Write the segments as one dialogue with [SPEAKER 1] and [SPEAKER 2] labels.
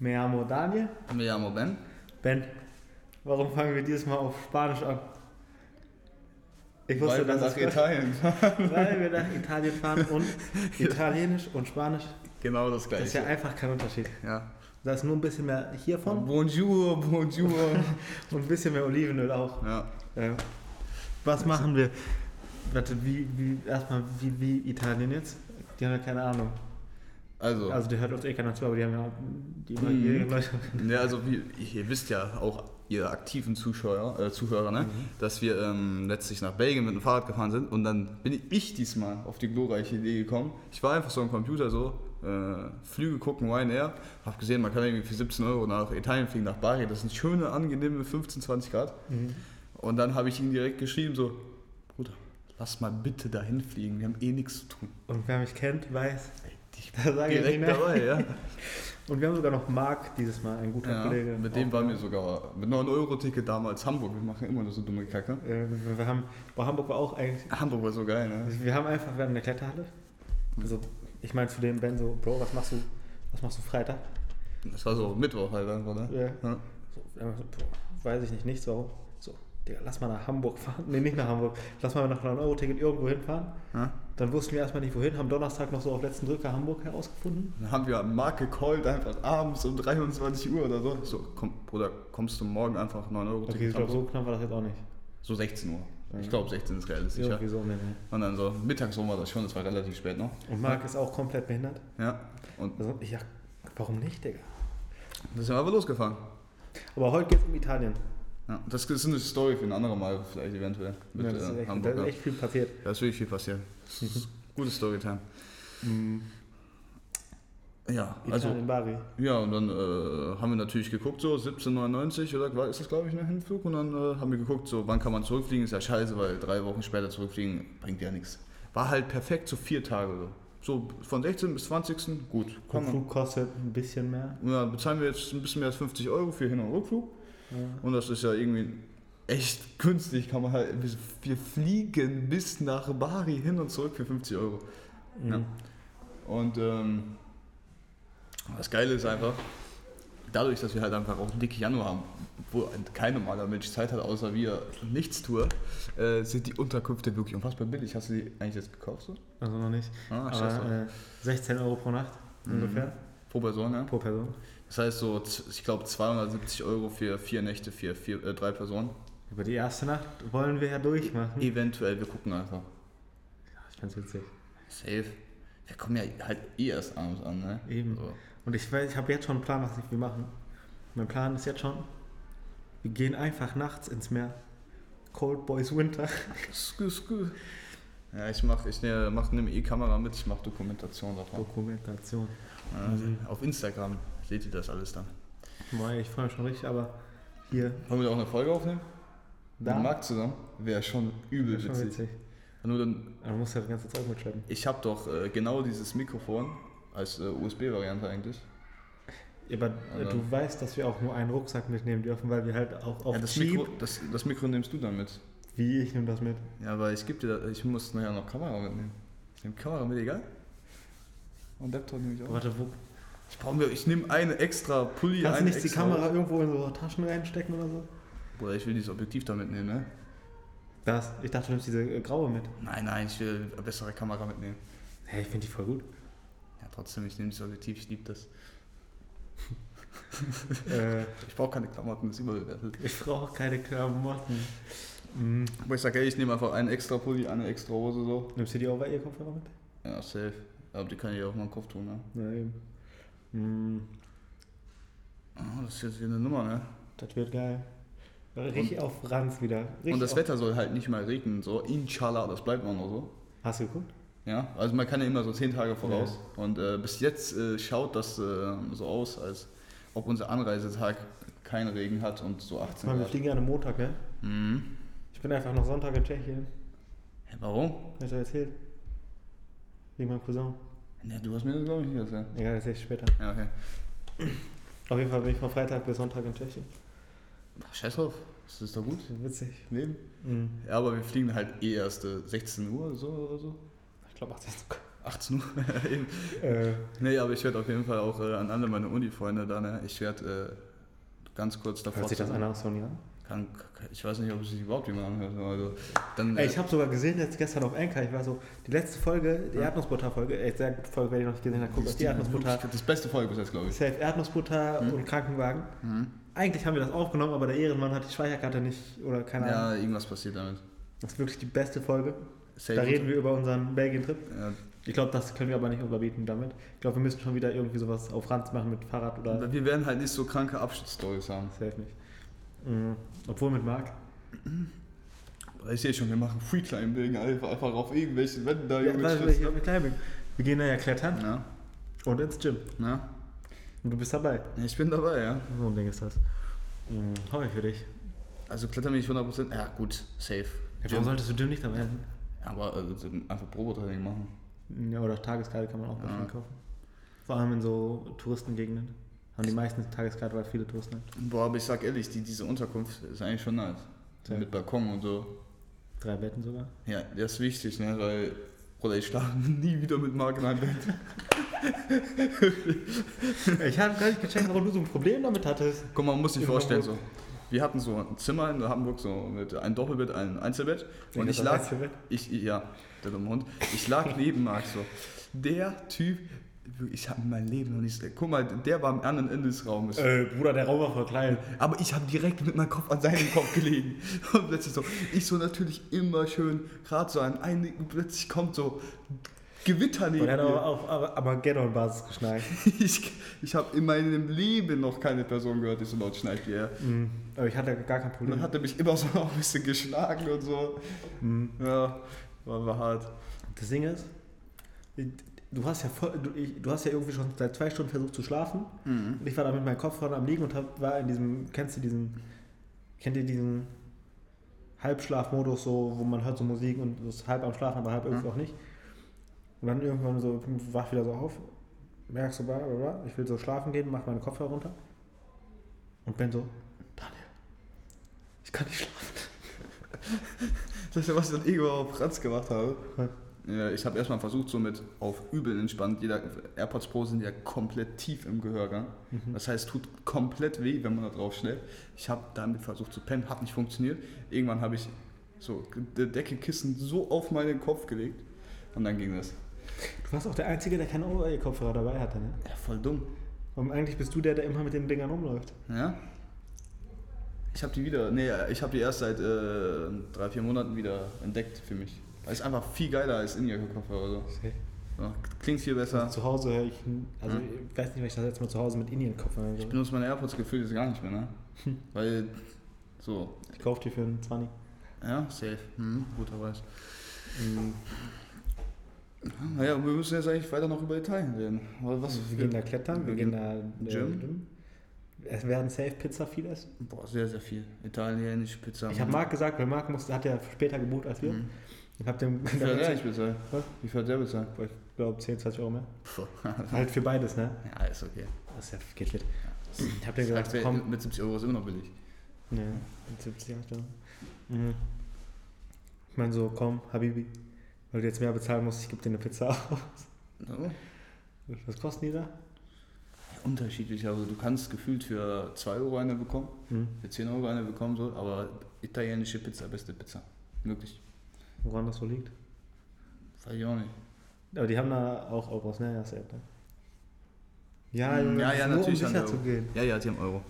[SPEAKER 1] Me llamo Daniel.
[SPEAKER 2] Me llamo Ben.
[SPEAKER 1] Ben, warum fangen wir dieses Mal auf Spanisch an? Ich wusste,
[SPEAKER 2] Weil wir nach Italien fahren.
[SPEAKER 1] weil wir nach Italien fahren und Italienisch und Spanisch,
[SPEAKER 2] Genau das
[SPEAKER 1] das
[SPEAKER 2] gleiche.
[SPEAKER 1] ist ja einfach kein Unterschied.
[SPEAKER 2] Ja.
[SPEAKER 1] Da ist nur ein bisschen mehr hiervon
[SPEAKER 2] Bonjour, bonjour.
[SPEAKER 1] und ein bisschen mehr Olivenöl auch.
[SPEAKER 2] ja.
[SPEAKER 1] Äh, was machen wir? Warte, wie, wie, erstmal, wie, wie Italien jetzt? Die haben ja keine Ahnung.
[SPEAKER 2] Also,
[SPEAKER 1] Also, die hört uns eh keiner zu, aber die haben ja die
[SPEAKER 2] Mhm.
[SPEAKER 1] ihre Leute.
[SPEAKER 2] ja, also wie, ihr wisst ja auch, ihr aktiven Zuschauer, äh, Zuhörer, ne? dass wir ähm, letztlich nach Belgien mit dem Fahrrad gefahren sind und dann bin ich diesmal auf die glorreiche Idee gekommen. Ich war einfach so am Computer so, äh, Flüge gucken, Ryanair, hab gesehen, man kann irgendwie für 17 Euro nach Italien fliegen, nach Bari, das sind schöne, angenehme 15, 20 Grad.
[SPEAKER 1] Mhm.
[SPEAKER 2] Und dann habe ich ihm direkt geschrieben so, Bruder, lass mal bitte dahin fliegen, wir haben eh nichts zu tun.
[SPEAKER 1] Und wer mich kennt, weiß,
[SPEAKER 2] Ich
[SPEAKER 1] da sage ich nicht
[SPEAKER 2] direkt
[SPEAKER 1] mehr.
[SPEAKER 2] dabei, ja.
[SPEAKER 1] Und wir haben sogar noch Marc dieses Mal, ein guter
[SPEAKER 2] ja
[SPEAKER 1] Kollege.
[SPEAKER 2] mit dem waren wir sogar mit 9-Euro-Ticket damals Hamburg, wir machen immer nur so dumme Kacke.
[SPEAKER 1] Äh, wir- haben, bei Hamburg war auch eigentlich.
[SPEAKER 2] Hamburg war so geil, ne?
[SPEAKER 1] Wir haben einfach, wir haben eine Kletterhalle. Also, ich meine zu dem Ben so, Bro, was machst du, was machst du Freitag?
[SPEAKER 2] Das war so Mittwoch halt einfach, ne?
[SPEAKER 1] Ja.
[SPEAKER 2] Ja.
[SPEAKER 1] So, so, weiß ich nicht, nichts, warum. So, Digga, lass mal nach Hamburg fahren. Nee, nicht nach Hamburg. Lass mal nach einem Euro-Ticket irgendwo hinfahren.
[SPEAKER 2] Ja.
[SPEAKER 1] Dann wussten wir erstmal nicht wohin, haben Donnerstag noch so auf letzten Drücker Hamburg herausgefunden.
[SPEAKER 2] Dann haben wir Marc gecallt, einfach abends um 23 Uhr oder so. So, komm, Bruder, kommst du morgen einfach 9 Euro
[SPEAKER 1] Okay, ich glaube, so knapp war das jetzt auch nicht.
[SPEAKER 2] So 16 Uhr. Ich glaube 16 ist realistisch, ja.
[SPEAKER 1] Irgendwie so, nee, nee.
[SPEAKER 2] Und dann so, mittags rum war das schon, das war relativ spät noch.
[SPEAKER 1] Und Marc ist auch komplett behindert.
[SPEAKER 2] Ja. Und
[SPEAKER 1] Also, ja, warum nicht, Digga?
[SPEAKER 2] dann sind wir aber losgefahren.
[SPEAKER 1] Aber heute geht's um Italien.
[SPEAKER 2] Ja. Das ist eine Story für ein anderes Mal, vielleicht eventuell. Mit
[SPEAKER 1] ja, das, ist
[SPEAKER 2] äh,
[SPEAKER 1] echt, da ist echt viel passiert.
[SPEAKER 2] Da ist wirklich viel passiert. Gutes Storytime. Ja, also
[SPEAKER 1] Italien, Bari.
[SPEAKER 2] Ja, und dann äh, haben wir natürlich geguckt, so 17,99 oder war- ist das, glaube ich, ein Hinflug. Und dann äh, haben wir geguckt, so wann kann man zurückfliegen. Ist ja scheiße, weil drei Wochen später zurückfliegen bringt ja nichts. War halt perfekt, so vier Tage. So, so von 16 bis 20. gut. Kann
[SPEAKER 1] Der
[SPEAKER 2] man.
[SPEAKER 1] Flug kostet ein bisschen mehr.
[SPEAKER 2] Ja, bezahlen wir jetzt ein bisschen mehr als 50 Euro für Hin- und Rückflug. Und das ist ja irgendwie echt günstig. Kann man halt, wir- fliegen bis nach Bari hin und zurück für 50 Euro. Ja. Und ähm, das Geile ist einfach, dadurch, dass wir halt einfach auch einen dicken Januar haben, wo kein normaler Mensch Zeit hat, außer wir Nichtstour, äh, sind die Unterkünfte wirklich unfassbar billig. Hast du die eigentlich jetzt gekauft? So?
[SPEAKER 1] Also noch nicht.
[SPEAKER 2] Ah.
[SPEAKER 1] Aber äh, 16 Euro pro Nacht ungefähr.
[SPEAKER 2] Pro Person, ja?
[SPEAKER 1] Pro Person.
[SPEAKER 2] Das heißt so, ich glaube 270 Euro für vier Nächte für vier, äh, drei Personen.
[SPEAKER 1] Über die erste Nacht wollen wir ja durchmachen.
[SPEAKER 2] Eventuell, wir gucken einfach.
[SPEAKER 1] Ich find's witzig.
[SPEAKER 2] Safe. Wir kommen ja halt eh erst abends an, ne?
[SPEAKER 1] Eben.
[SPEAKER 2] So.
[SPEAKER 1] Und ich weiß, ich habe jetzt schon einen Plan, was wir machen. Mein Plan ist jetzt schon, wir gehen einfach nachts ins Meer. Cold Boys Winter.
[SPEAKER 2] Skü, skü. Ja, ich mach, ich ne, mach eine E-Kamera mit, ich mach Dokumentation davon.
[SPEAKER 1] Dokumentation.
[SPEAKER 2] Ja, Auf Instagram seht ihr das alles dann.
[SPEAKER 1] Boah, ich freue mich schon richtig, aber hier,
[SPEAKER 2] Wollen wir auch eine Folge aufnehmen?
[SPEAKER 1] Da?
[SPEAKER 2] Mit Marc zusammen? Wäre schon übel
[SPEAKER 1] ist schon
[SPEAKER 2] witzig.
[SPEAKER 1] witzig.
[SPEAKER 2] Nur dann,
[SPEAKER 1] Aber du musst ja das ganze Zeug mitschleppen.
[SPEAKER 2] ich habe doch äh, genau dieses Mikrofon als äh, USB-Variante eigentlich.
[SPEAKER 1] Aber äh,
[SPEAKER 2] Also-
[SPEAKER 1] du weißt, dass wir auch nur einen Rucksack mitnehmen dürfen, weil wir halt auch auf
[SPEAKER 2] Ja, das, Mikro, das, das Mikro nimmst du dann mit.
[SPEAKER 1] wie ich nehme das mit.
[SPEAKER 2] Ja, aber ich gebe dir, ich muss nachher noch Kamera mitnehmen. Ich nehme Kamera mit, egal? Und Laptop nehme ich auch.
[SPEAKER 1] Warte, wo,
[SPEAKER 2] Ich brauche ich nehme eine extra Pulli,
[SPEAKER 1] kannst du nicht die Kamera irgendwo in so Taschen reinstecken oder so?
[SPEAKER 2] Bruder, ich will dieses Objektiv da mitnehmen, ne?
[SPEAKER 1] Das, ich dachte, du nimmst diese äh, graue mit.
[SPEAKER 2] Nein, nein, ich will eine bessere Kamera mitnehmen.
[SPEAKER 1] Hey, ich finde die voll gut.
[SPEAKER 2] Ja, trotzdem, ich nehme dieses Objektiv, ich liebe das.
[SPEAKER 1] äh,
[SPEAKER 2] Ich brauche keine Klamotten, das ist überbewertet.
[SPEAKER 1] ich brauche keine Klamotten. Mhm.
[SPEAKER 2] Aber ich sage, ey, ich nehme einfach einen extra Pulli, eine extra Hose so.
[SPEAKER 1] Nimmst du die auch bei ihr Kopfhörer mit?
[SPEAKER 2] Ja, safe. Aber die kann ich auf meinen Kopf tun, ne?
[SPEAKER 1] Ja, eben. Mhm.
[SPEAKER 2] Ah, das ist jetzt wieder eine Nummer, ne?
[SPEAKER 1] Das wird geil. Richtig auf Ranz wieder. Richtig
[SPEAKER 2] Und das Wetter soll halt nicht mal regnen, so. Inshallah, das bleibt auch noch so.
[SPEAKER 1] Hast du geguckt?
[SPEAKER 2] Ja, also man kann ja immer so zehn Tage voraus. Und äh, bis jetzt äh, schaut das äh, so aus, als ob unser Anreisetag keinen Regen hat und so 18
[SPEAKER 1] Mann, wir
[SPEAKER 2] Grad.
[SPEAKER 1] fliegen ja am Montag, ne?
[SPEAKER 2] Mhm.
[SPEAKER 1] Ich bin einfach noch Sonntag in Tschechien.
[SPEAKER 2] Hä, warum?
[SPEAKER 1] Hat er erzählt? Wegen meinem Cousin.
[SPEAKER 2] Ne, du hast mir das glaube ich nicht erzählt.
[SPEAKER 1] Egal, das erzähl ich später.
[SPEAKER 2] Ja, okay.
[SPEAKER 1] Auf jeden Fall bin ich von Freitag bis Sonntag in Tschechien.
[SPEAKER 2] Scheiß drauf. Das ist doch gut.
[SPEAKER 1] Witzig.
[SPEAKER 2] Leben.
[SPEAKER 1] Mhm.
[SPEAKER 2] Ja, aber wir fliegen halt eh erst äh, 16 Uhr so oder so.
[SPEAKER 1] Ich glaube 18 sogar.
[SPEAKER 2] 18 Uhr. Eben.
[SPEAKER 1] Äh,
[SPEAKER 2] nee, aber ich werde auf jeden Fall auch äh, an alle meine Uni-Freunde da, ne? Ich werde äh, ganz kurz davor.
[SPEAKER 1] hört sich das einer aus Sony an?
[SPEAKER 2] Kann, ich weiß nicht, ob es sich überhaupt jemand anhört. Also, dann,
[SPEAKER 1] Ey, ich habe sogar gesehen jetzt gestern auf Anchor, ich war so, die letzte Folge, die
[SPEAKER 2] Ja.
[SPEAKER 1] Erdnussbutter-Folge, sehr gute Folge, wenn ich noch nicht gesehen habe, guckt auf die Erdnussbutter,
[SPEAKER 2] Das beste Folge bis jetzt, glaube ich.
[SPEAKER 1] Safe Erdnussbutter
[SPEAKER 2] Mhm.
[SPEAKER 1] und Krankenwagen.
[SPEAKER 2] Mhm.
[SPEAKER 1] Eigentlich haben wir das aufgenommen, aber der Ehrenmann hat die Speicherkarte nicht, oder keine Ahnung.
[SPEAKER 2] Ja, irgendwas passiert damit.
[SPEAKER 1] Das ist wirklich die beste Folge.
[SPEAKER 2] Safe
[SPEAKER 1] Da reden wir über unseren Belgien-Trip.
[SPEAKER 2] Ja,
[SPEAKER 1] Ich glaube, das können wir aber nicht überbieten damit. Ich glaube, wir müssen schon wieder irgendwie sowas auf Ranz machen mit Fahrrad oder
[SPEAKER 2] wir werden halt nicht so kranke Abschiedsstories haben.
[SPEAKER 1] safe nicht. Mhm. Obwohl mit Marc.
[SPEAKER 2] Ich sehe schon, wir machen Free Climbing einfach, einfach auf irgendwelchen Wänden da.
[SPEAKER 1] Ja, weil, Climbing. wir gehen da ja klettern
[SPEAKER 2] ja,
[SPEAKER 1] und ins Gym.
[SPEAKER 2] ja.
[SPEAKER 1] Und du bist dabei.
[SPEAKER 2] Ich bin dabei, ja.
[SPEAKER 1] So ein Ding ist das. Hoffe ich für dich.
[SPEAKER 2] Also klettern wir nicht 100%. Ja, gut, safe.
[SPEAKER 1] Ja, warum solltest du Gym nicht dabei sein?
[SPEAKER 2] Aber also, einfach Probetraining machen.
[SPEAKER 1] Ja, oder Tageskarte kann man auch
[SPEAKER 2] Ja.
[SPEAKER 1] kaufen. Vor allem in so Touristengegenden. Haben die meisten Tageskarte, weil viele Touristen haben.
[SPEAKER 2] Boah, aber ich sag ehrlich, die, diese Unterkunft ist eigentlich schon nice.
[SPEAKER 1] Ja.
[SPEAKER 2] Mit Balkon und so.
[SPEAKER 1] Drei Betten sogar.
[SPEAKER 2] Ja, das ist wichtig, ne? Weil, Bruder, ich schlafe nie wieder mit Marc in einem Bett.
[SPEAKER 1] Ich habe gar nicht gecheckt, warum du so ein Problem damit hattest.
[SPEAKER 2] Guck mal, man muss sich
[SPEAKER 1] In
[SPEAKER 2] vorstellen, so. Wir hatten so ein Zimmer in Hamburg, so mit ein Doppelbett, ein Einzelbett. Und
[SPEAKER 1] Das
[SPEAKER 2] ich lag,
[SPEAKER 1] Einzelbett?
[SPEAKER 2] ich, ja, der dumme Hund. Ich lag neben Marc so. Der Typ, ich habe mein Leben noch nicht, guck mal, der war am anderen Ende des Raumes.
[SPEAKER 1] Äh, Bruder, der Raum war voll klein.
[SPEAKER 2] Aber ich habe direkt mit meinem Kopf an seinen Kopf gelegen. Und plötzlich so, ich so natürlich immer schön, gerade so ein Einnicken, plötzlich kommt so Gewitter
[SPEAKER 1] Und
[SPEAKER 2] neben
[SPEAKER 1] er hat aber
[SPEAKER 2] mir.
[SPEAKER 1] auf Armageddon-Basis geschneit.
[SPEAKER 2] Ich, ich habe in meinem Leben noch keine Person gehört, die so laut schneit wie er.
[SPEAKER 1] Mhm. Aber ich hatte gar kein Problem.
[SPEAKER 2] dann hat er mich immer so noch ein bisschen geschlagen und so.
[SPEAKER 1] Mhm.
[SPEAKER 2] Ja, war, war hart.
[SPEAKER 1] Das Ding ist, du hast ja voll, du, ich, du hast ja irgendwie schon seit zwei Stunden versucht zu schlafen. Und ich war da mit meinem Kopf vorne am Liegen und hab, war in diesem, kennst du diesen, kennt ihr diesen Halbschlafmodus, so, wo man hört so Musik und ist halb am Schlafen, aber halb irgendwie
[SPEAKER 2] Mhm.
[SPEAKER 1] auch nicht. Und dann irgendwann so, wach wieder so auf, merkst so, bla, bla, bla, ich will so schlafen gehen, mach meine Kopfhörer runter und bin so, Daniel, ich kann nicht schlafen.
[SPEAKER 2] Das ist ja, was ich dann irgendwann auf Franz gemacht habe.
[SPEAKER 1] Ja.
[SPEAKER 2] Ja, ich habe erstmal versucht, so mit auf übel entspannt. Jeder AirPods Pro sind ja komplett tief im Gehörgang.
[SPEAKER 1] Mhm.
[SPEAKER 2] Das heißt, tut komplett weh, wenn man da drauf schläft. Ich habe damit versucht zu pennen, hat nicht funktioniert. Irgendwann habe ich so die Decke Kissen so auf meinen Kopf gelegt und dann ging das.
[SPEAKER 1] Du warst auch der Einzige, der keine Kopfhörer dabei hatte, ne?
[SPEAKER 2] Ja, voll dumm.
[SPEAKER 1] Und eigentlich bist du der, der immer mit den Dingern rumläuft.
[SPEAKER 2] Ja. Ich habe die wieder, nee, ich habe die erst seit äh, drei, vier Monaten wieder entdeckt für mich. Weil es einfach viel geiler als In-Ear-Kopfhörer. So. Ja, klingt viel besser.
[SPEAKER 1] Zu Hause höre ich, also
[SPEAKER 2] Ja.
[SPEAKER 1] ich weiß nicht, weil ich das jetzt mal zu Hause mit Indien-Kopfhörern
[SPEAKER 2] Ich benutze meine AirPods gefühlt jetzt gar nicht mehr, ne? Weil, so,
[SPEAKER 1] Ich kaufe die für einen 20.
[SPEAKER 2] ja, safe. Mhm, guter Preis.
[SPEAKER 1] Mhm.
[SPEAKER 2] Naja, wir müssen jetzt eigentlich weiter noch über Italien reden. Was
[SPEAKER 1] wir gehen da klettern, wir
[SPEAKER 2] wir
[SPEAKER 1] gehen da äh,
[SPEAKER 2] Gym.
[SPEAKER 1] Es werden safe Pizza viel essen.
[SPEAKER 2] Boah, sehr, sehr viel. Italienische Pizza.
[SPEAKER 1] Ich habe Marc gesagt, weil Marc musste, hat ja später gebucht als wir.
[SPEAKER 2] Mhm.
[SPEAKER 1] Ich habe dem
[SPEAKER 2] Wie viel hat der nicht bezahlt?
[SPEAKER 1] Was?
[SPEAKER 2] Wie viel hat der bezahlt?
[SPEAKER 1] ich glaube 10, 20 Euro mehr. Halt für beides, ne?
[SPEAKER 2] Ja, ist okay.
[SPEAKER 1] Das ist ja, geht fit. Ich habe dir
[SPEAKER 2] Sagt,
[SPEAKER 1] gesagt, komm.
[SPEAKER 2] mit 70 Euro ist immer noch billig.
[SPEAKER 1] Ne, mit 70 Jahre Stellung. Mhm. Ich meine so, komm, Habibi, weil du jetzt mehr bezahlen musst, ich gebe dir eine Pizza aus.
[SPEAKER 2] So.
[SPEAKER 1] Was kosten die da?
[SPEAKER 2] Unterschiedlich, also du kannst gefühlt für 2 Euro eine bekommen,
[SPEAKER 1] Mhm.
[SPEAKER 2] für 10 Euro eine bekommen, so, aber italienische Pizza, beste Pizza. Möglich.
[SPEAKER 1] Woran das so liegt?
[SPEAKER 2] Weiß ich auch nicht.
[SPEAKER 1] Aber die haben da auch Euros, ne? Ja, safe, ne? Ja,
[SPEAKER 2] Mm, ja, ja,
[SPEAKER 1] um
[SPEAKER 2] natürlich haben
[SPEAKER 1] sicher zu gehen.
[SPEAKER 2] Ja, ja, die haben Euro.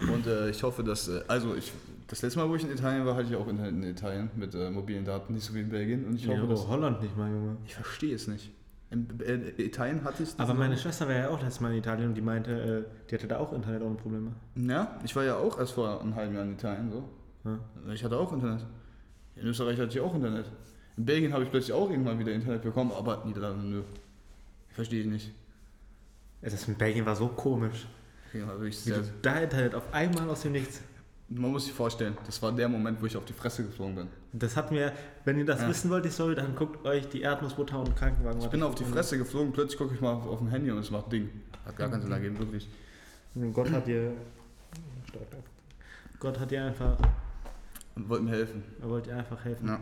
[SPEAKER 2] Und äh, ich hoffe, dass, äh, also ich, das letzte Mal, wo ich in Italien war, hatte ich auch Internet in Italien mit äh, mobilen Daten, nicht so wie in Belgien. Und ich hoffe,
[SPEAKER 1] Ja,
[SPEAKER 2] dass,
[SPEAKER 1] Holland nicht mal, Junge.
[SPEAKER 2] ich verstehe es nicht. In äh, Italien hatte ich
[SPEAKER 1] Aber meine Schwester war ja auch letztes Mal in Italien und die meinte, äh, die hatte da auch Internet ohne Probleme.
[SPEAKER 2] Ja, ich war ja auch erst vor einem halben Jahr in Italien, so.
[SPEAKER 1] Ja.
[SPEAKER 2] Ich hatte auch Internet. In Österreich hatte ich auch Internet. In Belgien habe ich plötzlich auch irgendwann wieder Internet bekommen, aber Niederlande, nö. Verstehe ich nicht.
[SPEAKER 1] Das in Belgien war so komisch.
[SPEAKER 2] Ja, wirklich
[SPEAKER 1] Wie
[SPEAKER 2] sehr,
[SPEAKER 1] du da Internet auf einmal aus dem Nichts.
[SPEAKER 2] Man muss sich vorstellen, das war der Moment, wo ich auf die Fresse geflogen bin.
[SPEAKER 1] Das hat mir, wenn ihr das
[SPEAKER 2] Ja.
[SPEAKER 1] wissen wollt, die Story, dann guckt euch die Erdnussbutter und Krankenwagen
[SPEAKER 2] Ich bin auf die Fresse geflogen, plötzlich gucke ich mal auf, auf dem Handy und es macht Ding. Hat gar keinen Sinn ergeben, wirklich.
[SPEAKER 1] Und Gott hat dir. Gott hat dir einfach.
[SPEAKER 2] Und wollte mir helfen.
[SPEAKER 1] Er wollte dir einfach helfen.
[SPEAKER 2] Ja.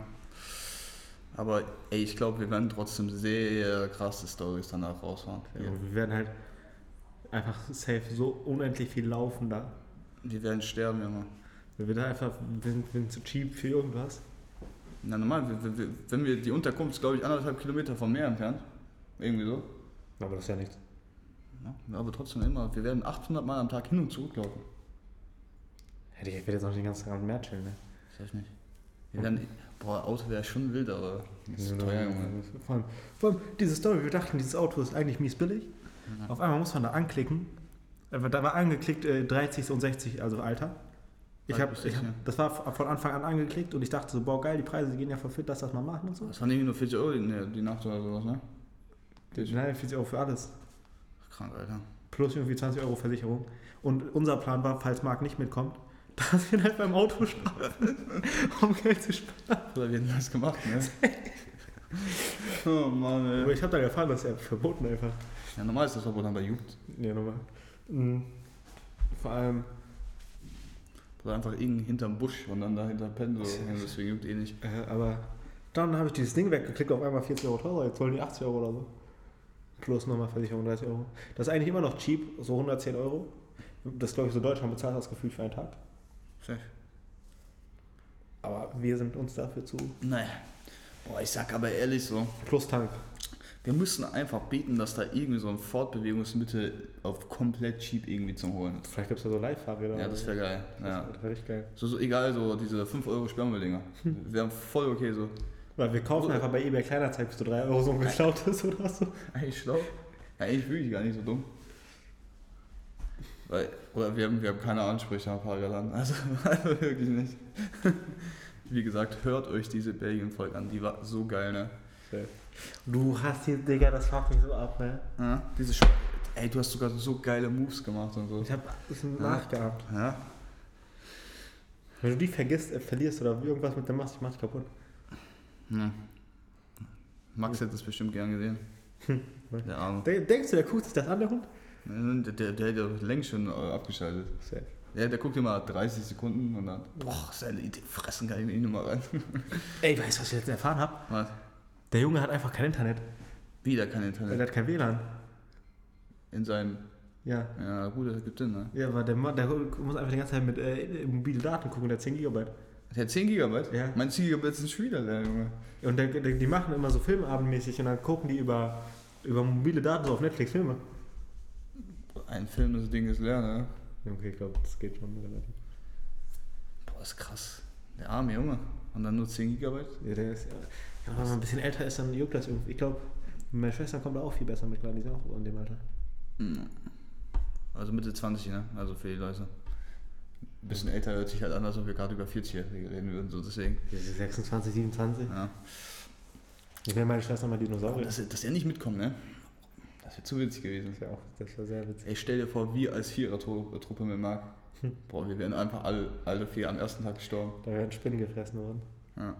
[SPEAKER 2] Aber ey, ich glaube, wir werden trotzdem sehr krasse Stories danach raushauen.
[SPEAKER 1] Ja. Wir werden halt einfach safe so unendlich viel laufen da.
[SPEAKER 2] Wir werden sterben, Junge.
[SPEAKER 1] Wir werden einfach, wir sind, wir sind zu cheap für irgendwas.
[SPEAKER 2] Na normal, wir, wir, wenn wir die Unterkunft ist, glaube ich, anderthalb Kilometer vom Meer entfernt. Irgendwie so.
[SPEAKER 1] Aber das ist ja nichts.
[SPEAKER 2] Ja, aber trotzdem immer, wir werden 800 Mal am Tag hin und zurück laufen.
[SPEAKER 1] Hätte ich, ich werde jetzt noch den ganzen Tag am Meer chillen, ne?
[SPEAKER 2] Das heißt nicht. Wir werden, boah, Auto wäre schon wild, aber das ist teuer, Junge.
[SPEAKER 1] Vor allem, vor allem diese Story, wir dachten, dieses Auto ist eigentlich mies billig.
[SPEAKER 2] Ja.
[SPEAKER 1] Auf einmal muss man da anklicken. Äh, Da war angeklickt äh, 30 und 60, also Alter. Ich
[SPEAKER 2] Alt
[SPEAKER 1] hab,
[SPEAKER 2] bis
[SPEAKER 1] ich,
[SPEAKER 2] 60,
[SPEAKER 1] das war von Anfang an angeklickt und ich dachte so, boah geil, die Preise gehen ja voll fit, lass das mal machen und so.
[SPEAKER 2] Das waren irgendwie nur 40 Euro die, die Nacht oder sowas, ne?
[SPEAKER 1] Nein, 40 Euro für alles.
[SPEAKER 2] Krank, Alter.
[SPEAKER 1] Plus irgendwie 20 Euro Versicherung. Und unser Plan war, falls Marc nicht mitkommt, dass wir halt beim Auto schlafen, um Geld zu sparen.
[SPEAKER 2] Oder wir hätten das gemacht, ne? oh Mann,
[SPEAKER 1] Aber
[SPEAKER 2] ey.
[SPEAKER 1] ich habe dann erfahren, das ist ja verboten einfach.
[SPEAKER 2] Ja, normal ist das aber dann bei Jugend.
[SPEAKER 1] Ja, nochmal. Mhm. Vor allem,
[SPEAKER 2] Oder einfach irgend hinterm Busch und dann dahinter pennen so. Und deswegen juckt eh nicht.
[SPEAKER 1] äh, aber dann habe ich dieses Ding weggeklickt, auf einmal 40 Euro teurer, jetzt wollen die 80 Euro oder so. Plus nochmal Versicherung 30 Euro. Das ist eigentlich immer noch cheap, so 110 Euro. Das glaube ich so Deutschland bezahlt das Gefühl für einen Tag.
[SPEAKER 2] Safe.
[SPEAKER 1] Aber wir sind uns dafür zu.
[SPEAKER 2] Naja. Boah, ich sag aber ehrlich so,
[SPEAKER 1] Plus Tank.
[SPEAKER 2] Wir müssen einfach beten, dass da irgendwie so ein Fortbewegungsmittel auf komplett cheap irgendwie zum Holen ist.
[SPEAKER 1] Vielleicht gibt es da so Live-Fahrräder.
[SPEAKER 2] Ja, das wäre geil.
[SPEAKER 1] Das
[SPEAKER 2] Ja.
[SPEAKER 1] wäre richtig geil.
[SPEAKER 2] So, so egal, so diese 5 Euro Sperrmülldinger. Wären voll okay so.
[SPEAKER 1] Weil wir kaufen einfach bei eBay Kleinanzeigen bis zu 3 Euro so ein geklautes oder so.
[SPEAKER 2] Eigentlich schlau. Ja, eigentlich wirklich gar nicht so dumm. Weil, oder wir haben, wir haben keine Ansprüche an Fahrrädern. Also, also wirklich nicht. Wie gesagt, hört euch diese Belgien-Folge an. Die war so geil, ne?
[SPEAKER 1] Du hast hier, Digga, das fuckt mich so ab, ne?
[SPEAKER 2] Ja, diese Sch Ey, du hast sogar so geile Moves gemacht und so.
[SPEAKER 1] Ich hab ein bisschen
[SPEAKER 2] Ja.
[SPEAKER 1] Wenn du die vergisst, äh, verlierst oder irgendwas mit dem machst, ich mach's kaputt.
[SPEAKER 2] ja. Max hätte es bestimmt gern gesehen. Der Arme.
[SPEAKER 1] De- Denkst du, der guckt sich das an, der Hund?
[SPEAKER 2] Der, der, der hätte längst schon äh, abgeschaltet.
[SPEAKER 1] Safe.
[SPEAKER 2] Ja, der guckt immer 30 Sekunden und dann, boah, seine Idee, fressen kann ich ihn nochmal rein.
[SPEAKER 1] Ey, weißt du, was ich jetzt erfahren habe?
[SPEAKER 2] Was?
[SPEAKER 1] Der Junge hat einfach kein Internet.
[SPEAKER 2] Wieder kein
[SPEAKER 1] Er
[SPEAKER 2] Internet.
[SPEAKER 1] hat kein WLAN.
[SPEAKER 2] In seinem,
[SPEAKER 1] Ja.
[SPEAKER 2] ja gut, das gibt Sinn, ne?
[SPEAKER 1] Ja, aber der, Mann- der muss einfach die ganze Zeit mit äh, mobile Daten gucken, der hat 10 GB.
[SPEAKER 2] Der hat 10 Gigabyte?
[SPEAKER 1] Ja.
[SPEAKER 2] Mein 10 Gigabyte sind schon wieder leer, Junge.
[SPEAKER 1] Und der, der, die machen immer so filmabendmäßig und dann gucken die über, über mobile Daten so auf Netflix Filme.
[SPEAKER 2] Ein Film, das Ding ist leer, ne?
[SPEAKER 1] Okay, ich glaube, das geht schon relativ.
[SPEAKER 2] Boah, ist krass. Der arme Junge. Und dann nur 10 Gigabyte?
[SPEAKER 1] Ja, der ist, ja, ja, wenn man ein bisschen älter ist, dann juckt das irgendwie. Ich glaube, meine Schwester kommt da auch viel besser mit klar, die sind auch so in dem Alter.
[SPEAKER 2] Also Mitte 20, ne? Also für die Leute. Ein bisschen älter hört sich halt an, als ob wir gerade über 40 reden würden, so deswegen.
[SPEAKER 1] Diese 26, 27.
[SPEAKER 2] Ja.
[SPEAKER 1] Ich wäre meine Schwester mal Dinosaurier.
[SPEAKER 2] Dass, dass er nicht mitkommt, ne? Das wäre zu witzig gewesen.
[SPEAKER 1] Das wäre auch, das wäre sehr witzig.
[SPEAKER 2] Ey, stell dir vor, wir als Vierer-Truppe mit Marc.
[SPEAKER 1] Hm.
[SPEAKER 2] Boah, wir wären einfach alle, alle vier am ersten Tag gestorben.
[SPEAKER 1] Da werden Spinnen gefressen worden.
[SPEAKER 2] Ja.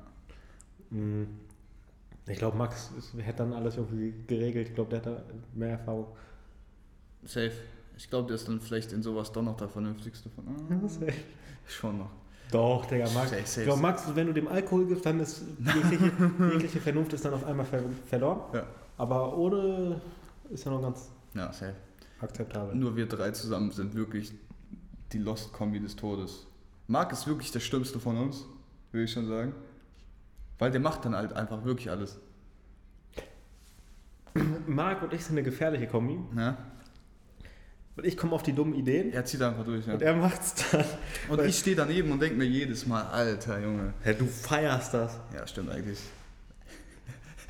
[SPEAKER 1] Mhm. Ich glaube, Max hätte dann alles irgendwie geregelt. Ich glaube, der da mehr Erfahrung.
[SPEAKER 2] Safe. Ich glaube, der ist dann vielleicht in sowas doch noch der vernünftigste von. Ah,
[SPEAKER 1] Safe.
[SPEAKER 2] schon noch.
[SPEAKER 1] Doch, Digga, Max.
[SPEAKER 2] Safe, safe,
[SPEAKER 1] Ich glaube, Max, wenn du dem Alkohol gibst, dann ist jegliche, jegliche Vernunft ist dann auf einmal ver verloren.
[SPEAKER 2] Ja.
[SPEAKER 1] Aber ohne ist ja noch ganz
[SPEAKER 2] Ja, safe.
[SPEAKER 1] akzeptabel.
[SPEAKER 2] Nur wir drei zusammen sind wirklich die Lost Kombi des Todes. Marc ist wirklich der Schlimmste von uns, würde ich schon sagen. Weil der macht dann halt einfach wirklich alles.
[SPEAKER 1] Marc und ich sind eine gefährliche Kombi.
[SPEAKER 2] Ja?
[SPEAKER 1] Und ich komme auf die dummen Ideen
[SPEAKER 2] Er zieht einfach durch, ja.
[SPEAKER 1] und er macht's dann.
[SPEAKER 2] Und ich stehe daneben und denke mir jedes Mal, alter Junge.
[SPEAKER 1] Hä, du feierst das.
[SPEAKER 2] Ja, stimmt eigentlich.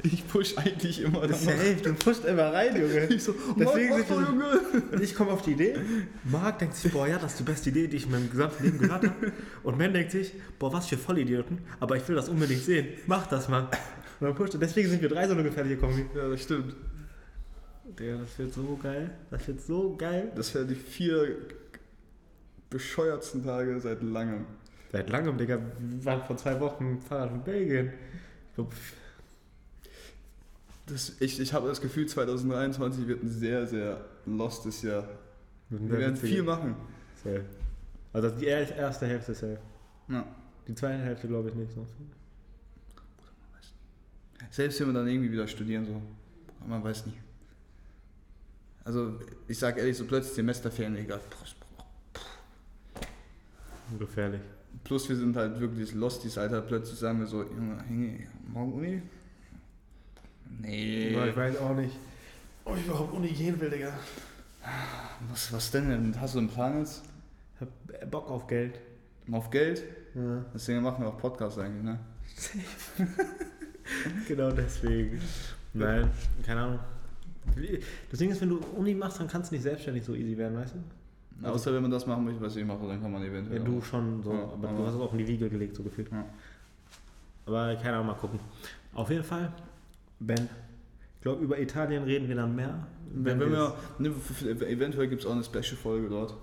[SPEAKER 2] Ich push eigentlich immer dann noch.
[SPEAKER 1] Safe, du pusht immer rein, Junge.
[SPEAKER 2] Ich so,
[SPEAKER 1] Deswegen
[SPEAKER 2] Marc, doch, Junge.
[SPEAKER 1] Ich komme auf die Idee, Marc denkt sich, boah, ja, das ist die beste Idee, die ich in meinem gesamten Leben gehört habe. Und Ben denkt sich, boah, was für Vollidioten, aber ich will das unbedingt sehen. Mach das mal. Und dann pusht. Deswegen sind wir drei so eine gefährliche Kombi.
[SPEAKER 2] Ja, das stimmt.
[SPEAKER 1] Digga, das wird so geil. Das wird so geil.
[SPEAKER 2] Das wären die vier bescheuertsten Tage seit langem.
[SPEAKER 1] Seit langem, Digga. Wir waren vor zwei Wochen Fahrrad in Belgien. Ich glaub,
[SPEAKER 2] Das, ich ich habe das Gefühl, 2023 wird ein sehr, sehr lostes Jahr. Wir werden viel machen.
[SPEAKER 1] Safe. Also die er- erste Hälfte safe.
[SPEAKER 2] Ja.
[SPEAKER 1] Die zweite Hälfte glaube ich nicht. So.
[SPEAKER 2] Selbst wenn wir dann irgendwie wieder studieren, so, man weiß nie. Also, ich sag ehrlich, so plötzlich Semesterferien, egal.
[SPEAKER 1] Gefährlich.
[SPEAKER 2] Plus wir sind halt wirklich Losties, Alter. Plötzlich sagen wir so, Junge, morgen Uni? Nee.
[SPEAKER 1] Ja, ich weiß auch nicht, ob ich überhaupt Uni gehen will, Digga.
[SPEAKER 2] Was, was denn? Hast du einen Plan jetzt?
[SPEAKER 1] Ich hab Bock auf Geld.
[SPEAKER 2] Auf Geld?
[SPEAKER 1] Ja.
[SPEAKER 2] Deswegen machen wir auch Podcasts eigentlich, ne?
[SPEAKER 1] genau deswegen. Nein, keine Ahnung. Das Ding ist, wenn du Uni machst, dann kannst du nicht selbstständig so easy werden, weißt du?
[SPEAKER 2] Außer wenn man das machen möchte, was ich mache, dann kann man eventuell.
[SPEAKER 1] Ja, du schon so,
[SPEAKER 2] Ja,
[SPEAKER 1] aber du
[SPEAKER 2] aber-
[SPEAKER 1] hast es auch in die Wiege gelegt, so gefühlt.
[SPEAKER 2] Ja.
[SPEAKER 1] Aber keine Ahnung, mal gucken. Auf jeden Fall, Ben, ich glaube, über Italien reden wir dann mehr.
[SPEAKER 2] Wenn, wenn wir, ne, eventuell gibt es auch eine Special-Folge dort.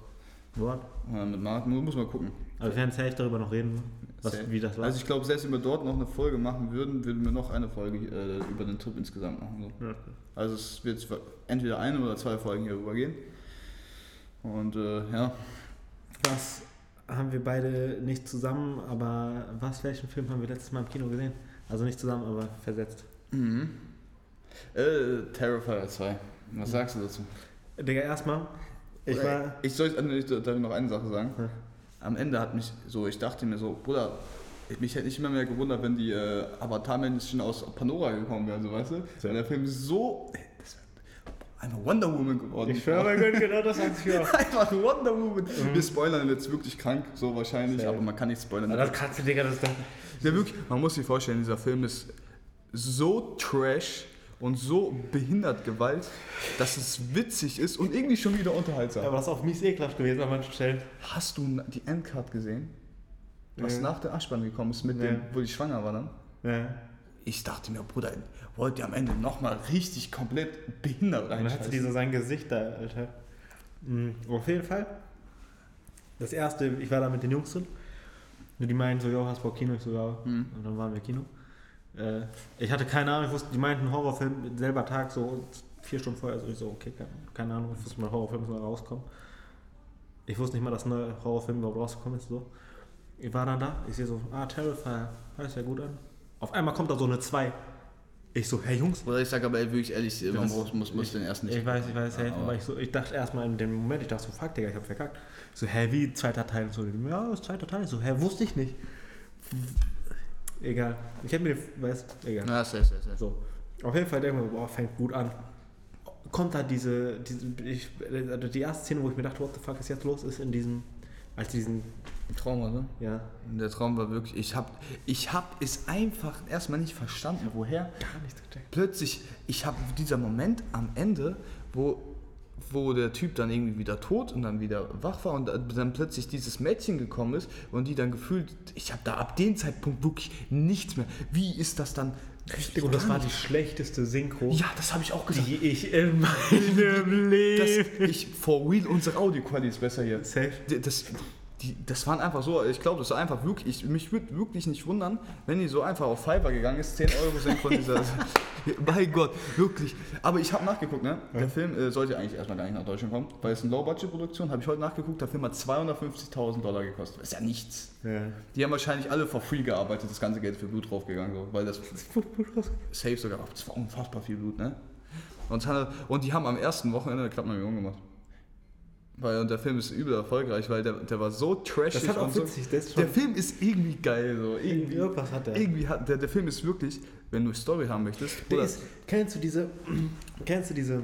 [SPEAKER 1] Dort.
[SPEAKER 2] Äh, mit Martin, muss man gucken.
[SPEAKER 1] Aber wir werden safe darüber noch reden, was,
[SPEAKER 2] Safe.
[SPEAKER 1] wie das war.
[SPEAKER 2] Also ich glaube, selbst wenn wir dort noch eine Folge machen würden, würden wir noch eine Folge äh, über den Trip insgesamt machen. So.
[SPEAKER 1] ja.
[SPEAKER 2] Also es wird entweder eine oder zwei Folgen hierüber gehen. Und äh, ja,
[SPEAKER 1] Was haben wir beide nicht zusammen, aber was, welchen Film haben wir letztes Mal im Kino gesehen? Also nicht zusammen, aber versetzt.
[SPEAKER 2] Mhm. äh, Terrifier 2. Was sagst du dazu?
[SPEAKER 1] Digga, erstmal, ich war.
[SPEAKER 2] Ich soll äh, ich, darf ich noch eine Sache sagen.
[SPEAKER 1] Ja.
[SPEAKER 2] Am Ende hat mich so, ich dachte mir so, Bruder, mich hätte nicht immer mehr gewundert, wenn die äh, Avatar-Menschen aus Pandora gekommen wären, so weißt du? Weil der Film ist so. ey, Das wäre einfach Wonder Woman geworden.
[SPEAKER 1] Ich schwöre, mein Gott, genau das sagst du auch.
[SPEAKER 2] Einfach Wonder Woman. Wir spoilern jetzt wirklich krank, so wahrscheinlich,
[SPEAKER 1] Safe.
[SPEAKER 2] aber man kann nicht spoilern.
[SPEAKER 1] Das kannst du, Digga, das ist doch.
[SPEAKER 2] Ja, wirklich, man muss sich vorstellen, dieser Film ist so trash und so behindert Gewalt, dass es witzig ist und irgendwie schon wieder unterhaltsam.
[SPEAKER 1] Aber das ist auch mies ekelhaft gewesen an manchen Stellen.
[SPEAKER 2] Hast du die Endcard gesehen? Was
[SPEAKER 1] Nee.
[SPEAKER 2] nach der Aschbahn gekommen ist, mit
[SPEAKER 1] Nee.
[SPEAKER 2] dem, wo die schwanger war dann?
[SPEAKER 1] Ja.
[SPEAKER 2] Ich dachte mir, Bruder, wollt ihr am Ende nochmal richtig komplett behindert
[SPEAKER 1] Und dann hat sie diese sein Gesicht da, Alter. Mhm. Auf jeden Fall. Das erste, ich war da mit den Jungs drin. Und die meinten so, jo, hast Bock Kino? Ich so, ja.
[SPEAKER 2] Mhm.
[SPEAKER 1] Und dann waren wir Kino. Äh, ich hatte keine Ahnung, ich wusste, die meinten Horrorfilm, selber Tag, so vier Stunden vorher. Also ich so, okay, keine, Ahnung, ich wusste mal, Horrorfilm muss mal rauskommen. Ich wusste nicht mal, dass ein neuer Horrorfilm überhaupt rausgekommen ist. So. Ich war dann da, ich sehe so, ah, Terrifier, hört sich ja gut an. Auf einmal kommt da so eine 2. Ich so, hey Jungs,
[SPEAKER 2] Bruder, ich sag aber wirklich ehrlich, man
[SPEAKER 1] Das-
[SPEAKER 2] muss, muss, muss den ersten nicht.
[SPEAKER 1] ich weiß, ich weiß, hey,
[SPEAKER 2] Aber-
[SPEAKER 1] ich, so, ich dachte erstmal in dem Moment, ich dachte so, fuck, Digga, ich hab verkackt. Ich so, hä, wie, zweiter Teil? So, ja, ist zweiter Teil. Ich so, hä, wusste ich nicht. Egal. Ich hätte mir, den- weißt, egal.
[SPEAKER 2] Ja, sehr, sehr, sehr.
[SPEAKER 1] So. Auf jeden Fall denke ich mir, boah, fängt gut an. Kommt da diese, diese ich, also die erste Szene, wo ich mir dachte, what the fuck ist jetzt los, ist in diesem, als diesen,
[SPEAKER 2] Trauma, ne?
[SPEAKER 1] ja,
[SPEAKER 2] Der Traum war wirklich, ich hab, ich hab es einfach erstmal nicht verstanden, woher
[SPEAKER 1] gar nichts gecheckt.
[SPEAKER 2] plötzlich, ich habe dieser Moment am Ende, wo, wo der Typ dann irgendwie wieder tot und dann wieder wach war und dann plötzlich dieses Mädchen gekommen ist und die dann gefühlt, ich habe da ab dem Zeitpunkt wirklich nichts mehr. Wie ist das dann?
[SPEAKER 1] Und das war die schlechteste Synchro,
[SPEAKER 2] Ja, das habe ich auch gesagt.
[SPEAKER 1] die ich in meinem
[SPEAKER 2] Das,
[SPEAKER 1] Leben...
[SPEAKER 2] ich, for real, unsere Audioqualität ist besser hier.
[SPEAKER 1] Safe.
[SPEAKER 2] Das, die, das waren einfach so, ich glaube, das war einfach wirklich, ich, mich würde wirklich nicht wundern, wenn die so einfach auf Fiverr gegangen ist, 10 Euro synchronisiert. Bei Gott, wirklich. Aber ich habe nachgeguckt, ne? Der Film äh, sollte eigentlich erstmal gar nicht nach Deutschland kommen, weil es eine Low-Budget-Produktion, habe ich heute nachgeguckt, der Film hat 250.000 Dollar gekostet. Das ist ja nichts.
[SPEAKER 1] Ja.
[SPEAKER 2] Die haben wahrscheinlich alle for free gearbeitet, das ganze Geld für Blut draufgegangen, so, weil das safe sogar, das war unfassbar viel Blut, ne? Und, hat- und die haben am ersten Wochenende eine knappe Million gemacht. Weil und der Film ist übel erfolgreich, weil der, der war so trashig.
[SPEAKER 1] Das hat auch
[SPEAKER 2] und so.
[SPEAKER 1] witzig, das
[SPEAKER 2] Der Film ist irgendwie geil, so. Irgendwie,
[SPEAKER 1] Irgendwas hat er.
[SPEAKER 2] irgendwie hat der, der Film ist wirklich, wenn du Story haben möchtest,
[SPEAKER 1] Der ist, kennst du diese, kennst du diese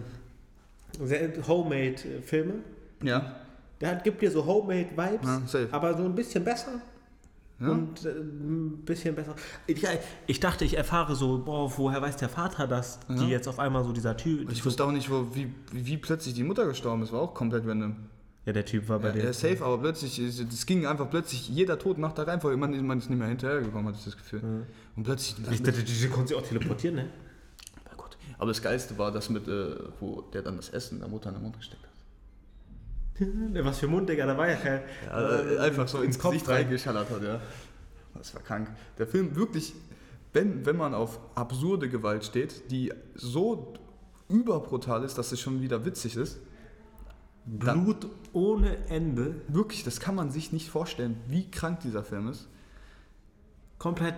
[SPEAKER 1] sehr Homemade-Filme?
[SPEAKER 2] ja,
[SPEAKER 1] Der hat, gibt dir so Homemade-Vibes,
[SPEAKER 2] Ja,
[SPEAKER 1] aber so ein bisschen besser.
[SPEAKER 2] Ja.
[SPEAKER 1] Und äh, ein bisschen besser. Ich, ich dachte, ich erfahre so, boah, woher weiß der Vater das? Die
[SPEAKER 2] Ja.
[SPEAKER 1] jetzt auf einmal so dieser Typ.
[SPEAKER 2] ich wusste auch nicht, wo, wie, wie plötzlich die Mutter gestorben ist, war auch komplett random.
[SPEAKER 1] ja, der Typ war bei
[SPEAKER 2] Ja,
[SPEAKER 1] dir.
[SPEAKER 2] ja, safe, aber plötzlich, das ging einfach plötzlich, jeder Tod nach der Reihenfolge, man, man ist nicht mehr hinterhergekommen, hatte ich das Gefühl. Und plötzlich,
[SPEAKER 1] Ich dachte, die, die konnte sich auch teleportieren, ne?
[SPEAKER 2] Aber das Geilste war das mit, äh, wo der dann das Essen der Mutter in den Mund gesteckt hat.
[SPEAKER 1] Was für Mund, Digga, da war ja kein.
[SPEAKER 2] Ja, äh, einfach so ins
[SPEAKER 1] Kopf
[SPEAKER 2] Gesicht
[SPEAKER 1] rein.
[SPEAKER 2] reingeschallert hat, ja. Das war krank. Der Film wirklich, wenn, wenn man auf absurde Gewalt steht, die so überbrutal ist, dass es schon wieder witzig ist,
[SPEAKER 1] Blut ohne Ende.
[SPEAKER 2] wirklich, das kann man sich nicht vorstellen, wie krank dieser Film ist.
[SPEAKER 1] Komplett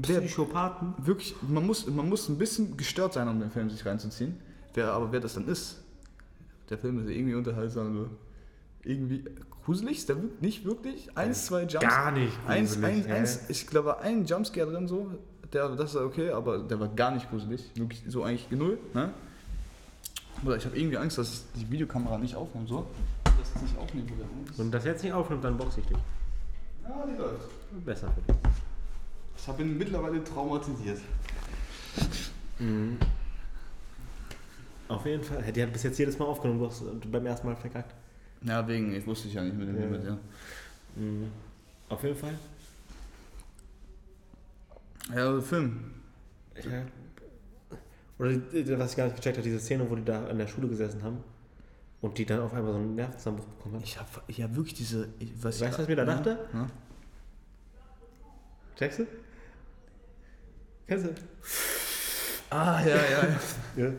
[SPEAKER 1] Psychopathen.
[SPEAKER 2] wirklich, man muss, man muss ein bisschen gestört sein, um den Film sich reinzuziehen. Wer, aber wer das dann ist, der Film ist irgendwie unterhaltsam. So. Irgendwie gruselig ist der nicht wirklich. Eins, zwei Jumps.
[SPEAKER 1] Gar nicht
[SPEAKER 2] Eins,
[SPEAKER 1] gruselig,
[SPEAKER 2] eins,
[SPEAKER 1] hä?
[SPEAKER 2] eins, ich glaube, ein Jumpscare drin so, der, das ist okay, aber der war gar nicht gruselig. Wirklich so eigentlich null. Ne? Oder ich habe irgendwie Angst, dass die Videokamera nicht aufnimmt, so. Dass es nicht aufnehmen würde.
[SPEAKER 1] Wenn das jetzt nicht aufnimmt, dann boxe ich dich.
[SPEAKER 2] Ja, die läuft.
[SPEAKER 1] Besser für dich.
[SPEAKER 2] Ich habe ihn mittlerweile traumatisiert.
[SPEAKER 1] Auf jeden Fall. Die hat bis jetzt jedes Mal aufgenommen, du hast beim ersten Mal verkackt.
[SPEAKER 2] Ja, wegen, ich wusste ich ja nicht mit dem
[SPEAKER 1] Ja.
[SPEAKER 2] Limit, ja.
[SPEAKER 1] Mhm. Auf jeden Fall.
[SPEAKER 2] Ja, also Film.
[SPEAKER 1] Ja. Oder die- was ich gar nicht gecheckt habe, diese Szene, wo die da in der Schule gesessen haben und die dann auf einmal so einen Nervenzusammenbruch bekommen haben.
[SPEAKER 2] Ich habe ja wirklich diese. Ich, was
[SPEAKER 1] Weißt du, was ich mir da dachte?
[SPEAKER 2] Ja.
[SPEAKER 1] Checkst du? Kennst du?
[SPEAKER 2] Ah, ja, ja. ja.
[SPEAKER 1] Ja.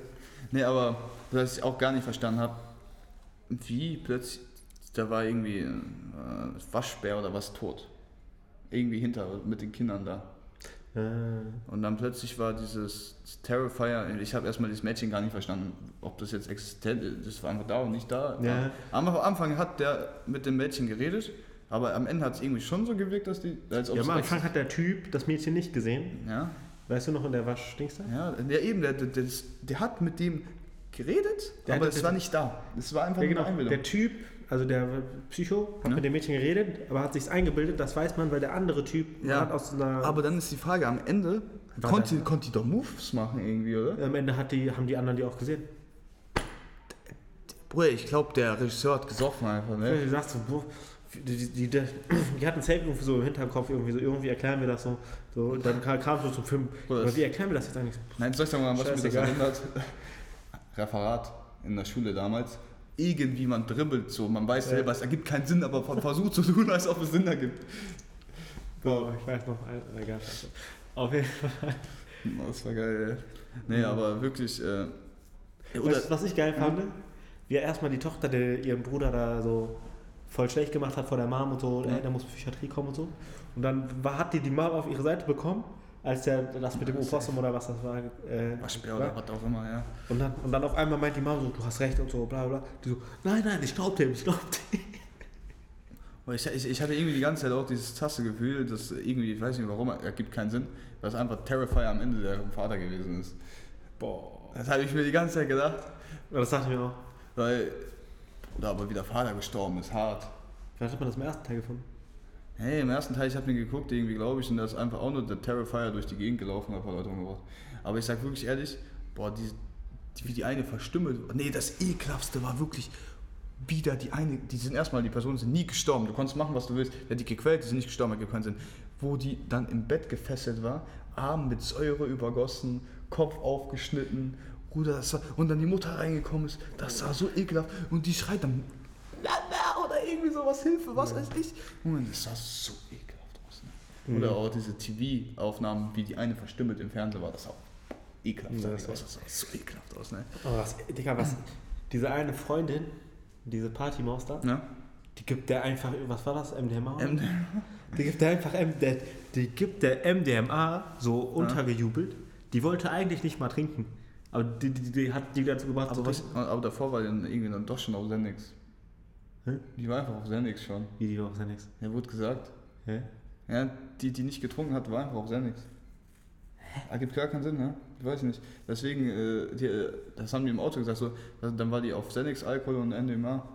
[SPEAKER 2] Nee, aber was ich auch gar nicht verstanden habe, wie plötzlich. Da war irgendwie ein äh, Waschbär oder was tot. Irgendwie hinter mit den Kindern da.
[SPEAKER 1] Äh,
[SPEAKER 2] Und dann plötzlich war dieses Terrifier, ich habe erstmal dieses Mädchen gar nicht verstanden, ob das jetzt existent ist, das war einfach da und nicht da.
[SPEAKER 1] Ja.
[SPEAKER 2] Am Anfang hat der mit dem Mädchen geredet, aber am Ende hat es irgendwie schon so gewirkt, dass die, als
[SPEAKER 1] ja, am Anfang hat der Typ das Mädchen nicht gesehen.
[SPEAKER 2] ja,
[SPEAKER 1] Weißt du noch, in der Waschdings da?
[SPEAKER 2] ja, der eben, der, der, der, der hat mit dem geredet,
[SPEAKER 1] Der
[SPEAKER 2] aber es war nicht da. Es war einfach
[SPEAKER 1] Ja, genau.
[SPEAKER 2] eine Einbildung.
[SPEAKER 1] Der Typ, also der Psycho, hat
[SPEAKER 2] Ja.
[SPEAKER 1] mit dem Mädchen geredet, aber hat sich's eingebildet, das weiß man, weil der andere Typ
[SPEAKER 2] Ja.
[SPEAKER 1] hat aus einer.
[SPEAKER 2] aber dann ist die Frage, am Ende
[SPEAKER 1] War
[SPEAKER 2] konnte, konnte die doch Moves machen irgendwie, oder?
[SPEAKER 1] am Ende hat die, haben die anderen die auch gesehen.
[SPEAKER 2] Bruder, ich glaube, der Regisseur hat gesoffen einfach, ne?
[SPEAKER 1] Du sagst so, die, die, die, hatten safe irgendwie so im Hinterkopf, irgendwie so, irgendwie erklären wir das so. so dann kam, kam so zum Film, aber wie erklären wir das jetzt eigentlich?
[SPEAKER 2] Nein, soll ich sagen, was mir das erinnert? Referat in der Schule damals. Irgendwie man dribbelt so, man weiß selber, es ergibt keinen Sinn, aber ver- versucht zu tun, als ob es Sinn ergibt.
[SPEAKER 1] Oh, ich weiß noch, egal. Also. Auf jeden Fall.
[SPEAKER 2] Das war geil, ey. Nee, aber wirklich, äh,
[SPEAKER 1] Weißt was ich geil fand? Wie er erstmal die Tochter, der ihren Bruder da so voll schlecht gemacht hat vor der Mom und so,
[SPEAKER 2] Ja.
[SPEAKER 1] ey, der muss Psychiatrie kommen und so. Und dann war, hat die die Mom auf ihre Seite bekommen, als der das mit dem Opossum oder was das war. Äh,
[SPEAKER 2] Waschbär oder was auch immer, ja.
[SPEAKER 1] Und dann, und dann auf einmal meint die Mom so, du hast recht und so, bla bla. Die so, nein, nein, ich glaub dem, ich glaub dem.
[SPEAKER 2] Ich, ich, ich hatte irgendwie die ganze Zeit auch dieses Tasse-Gefühl, dass irgendwie, ich weiß nicht warum, ergibt keinen Sinn, dass einfach Terrifier am Ende der Vater gewesen ist.
[SPEAKER 1] Boah.
[SPEAKER 2] Das habe ich mir die ganze Zeit gedacht,
[SPEAKER 1] Das dachte ich mir auch.
[SPEAKER 2] weil, oder aber wie der Vater gestorben ist, hart.
[SPEAKER 1] Vielleicht hat man das im ersten Teil gefunden.
[SPEAKER 2] Hey, im ersten Teil, ich habe mir geguckt, irgendwie glaube ich, und da ist einfach auch nur der Terrifier durch die Gegend gelaufen und ein paar Leute umgebracht. Aber ich sag wirklich ehrlich, boah, die, die, wie die eine verstümmelt. Nee, das ekelhaftste war wirklich wieder die eine, die sind erstmal, die Personen sind nie gestorben. Du konntest machen, was du willst. Der hat die gequält, die sind nicht gestorben, keinen Sinn. Wo die dann im Bett gefesselt war, Arm mit Säure übergossen, Kopf aufgeschnitten, Bruder, das war, und dann die Mutter reingekommen ist, das war so ekelhaft. Und die schreit dann, oder irgendwie sowas, Hilfe, was weiß ich. Junge, das sah so ekelhaft aus. Ne? Oder auch diese TV-Aufnahmen, wie die eine verstümmelt im Fernsehen war, das sah auch ekelhaft
[SPEAKER 1] Ja,
[SPEAKER 2] aus.
[SPEAKER 1] das
[SPEAKER 2] Das sah so ekelhaft aus, ne?
[SPEAKER 1] Oh, was, Digga, was? Diese eine Freundin, diese Partymaus da,
[SPEAKER 2] Ja?
[SPEAKER 1] die gibt der einfach, was war das, MDMA?
[SPEAKER 2] Ähm,
[SPEAKER 1] Die gibt der einfach der, die gibt der MDMA so untergejubelt. Die wollte eigentlich nicht mal trinken. Aber die, die, die hat die dazu gebracht
[SPEAKER 2] aber, was, aber davor war dann irgendwie dann doch schon auf Sendix.
[SPEAKER 1] Hä?
[SPEAKER 2] Die war einfach auf Sendix schon.
[SPEAKER 1] Wie die auch nichts.
[SPEAKER 2] Ja, wurde gesagt.
[SPEAKER 1] Hä?
[SPEAKER 2] Ja, die, die nicht getrunken hat, war einfach auf Sendix. Ergibt gar keinen Sinn, ne? Ich weiß nicht. Deswegen, äh, die, äh, das haben die im Auto gesagt, so, also dann war die auf Sendix Alkohol und MDMA.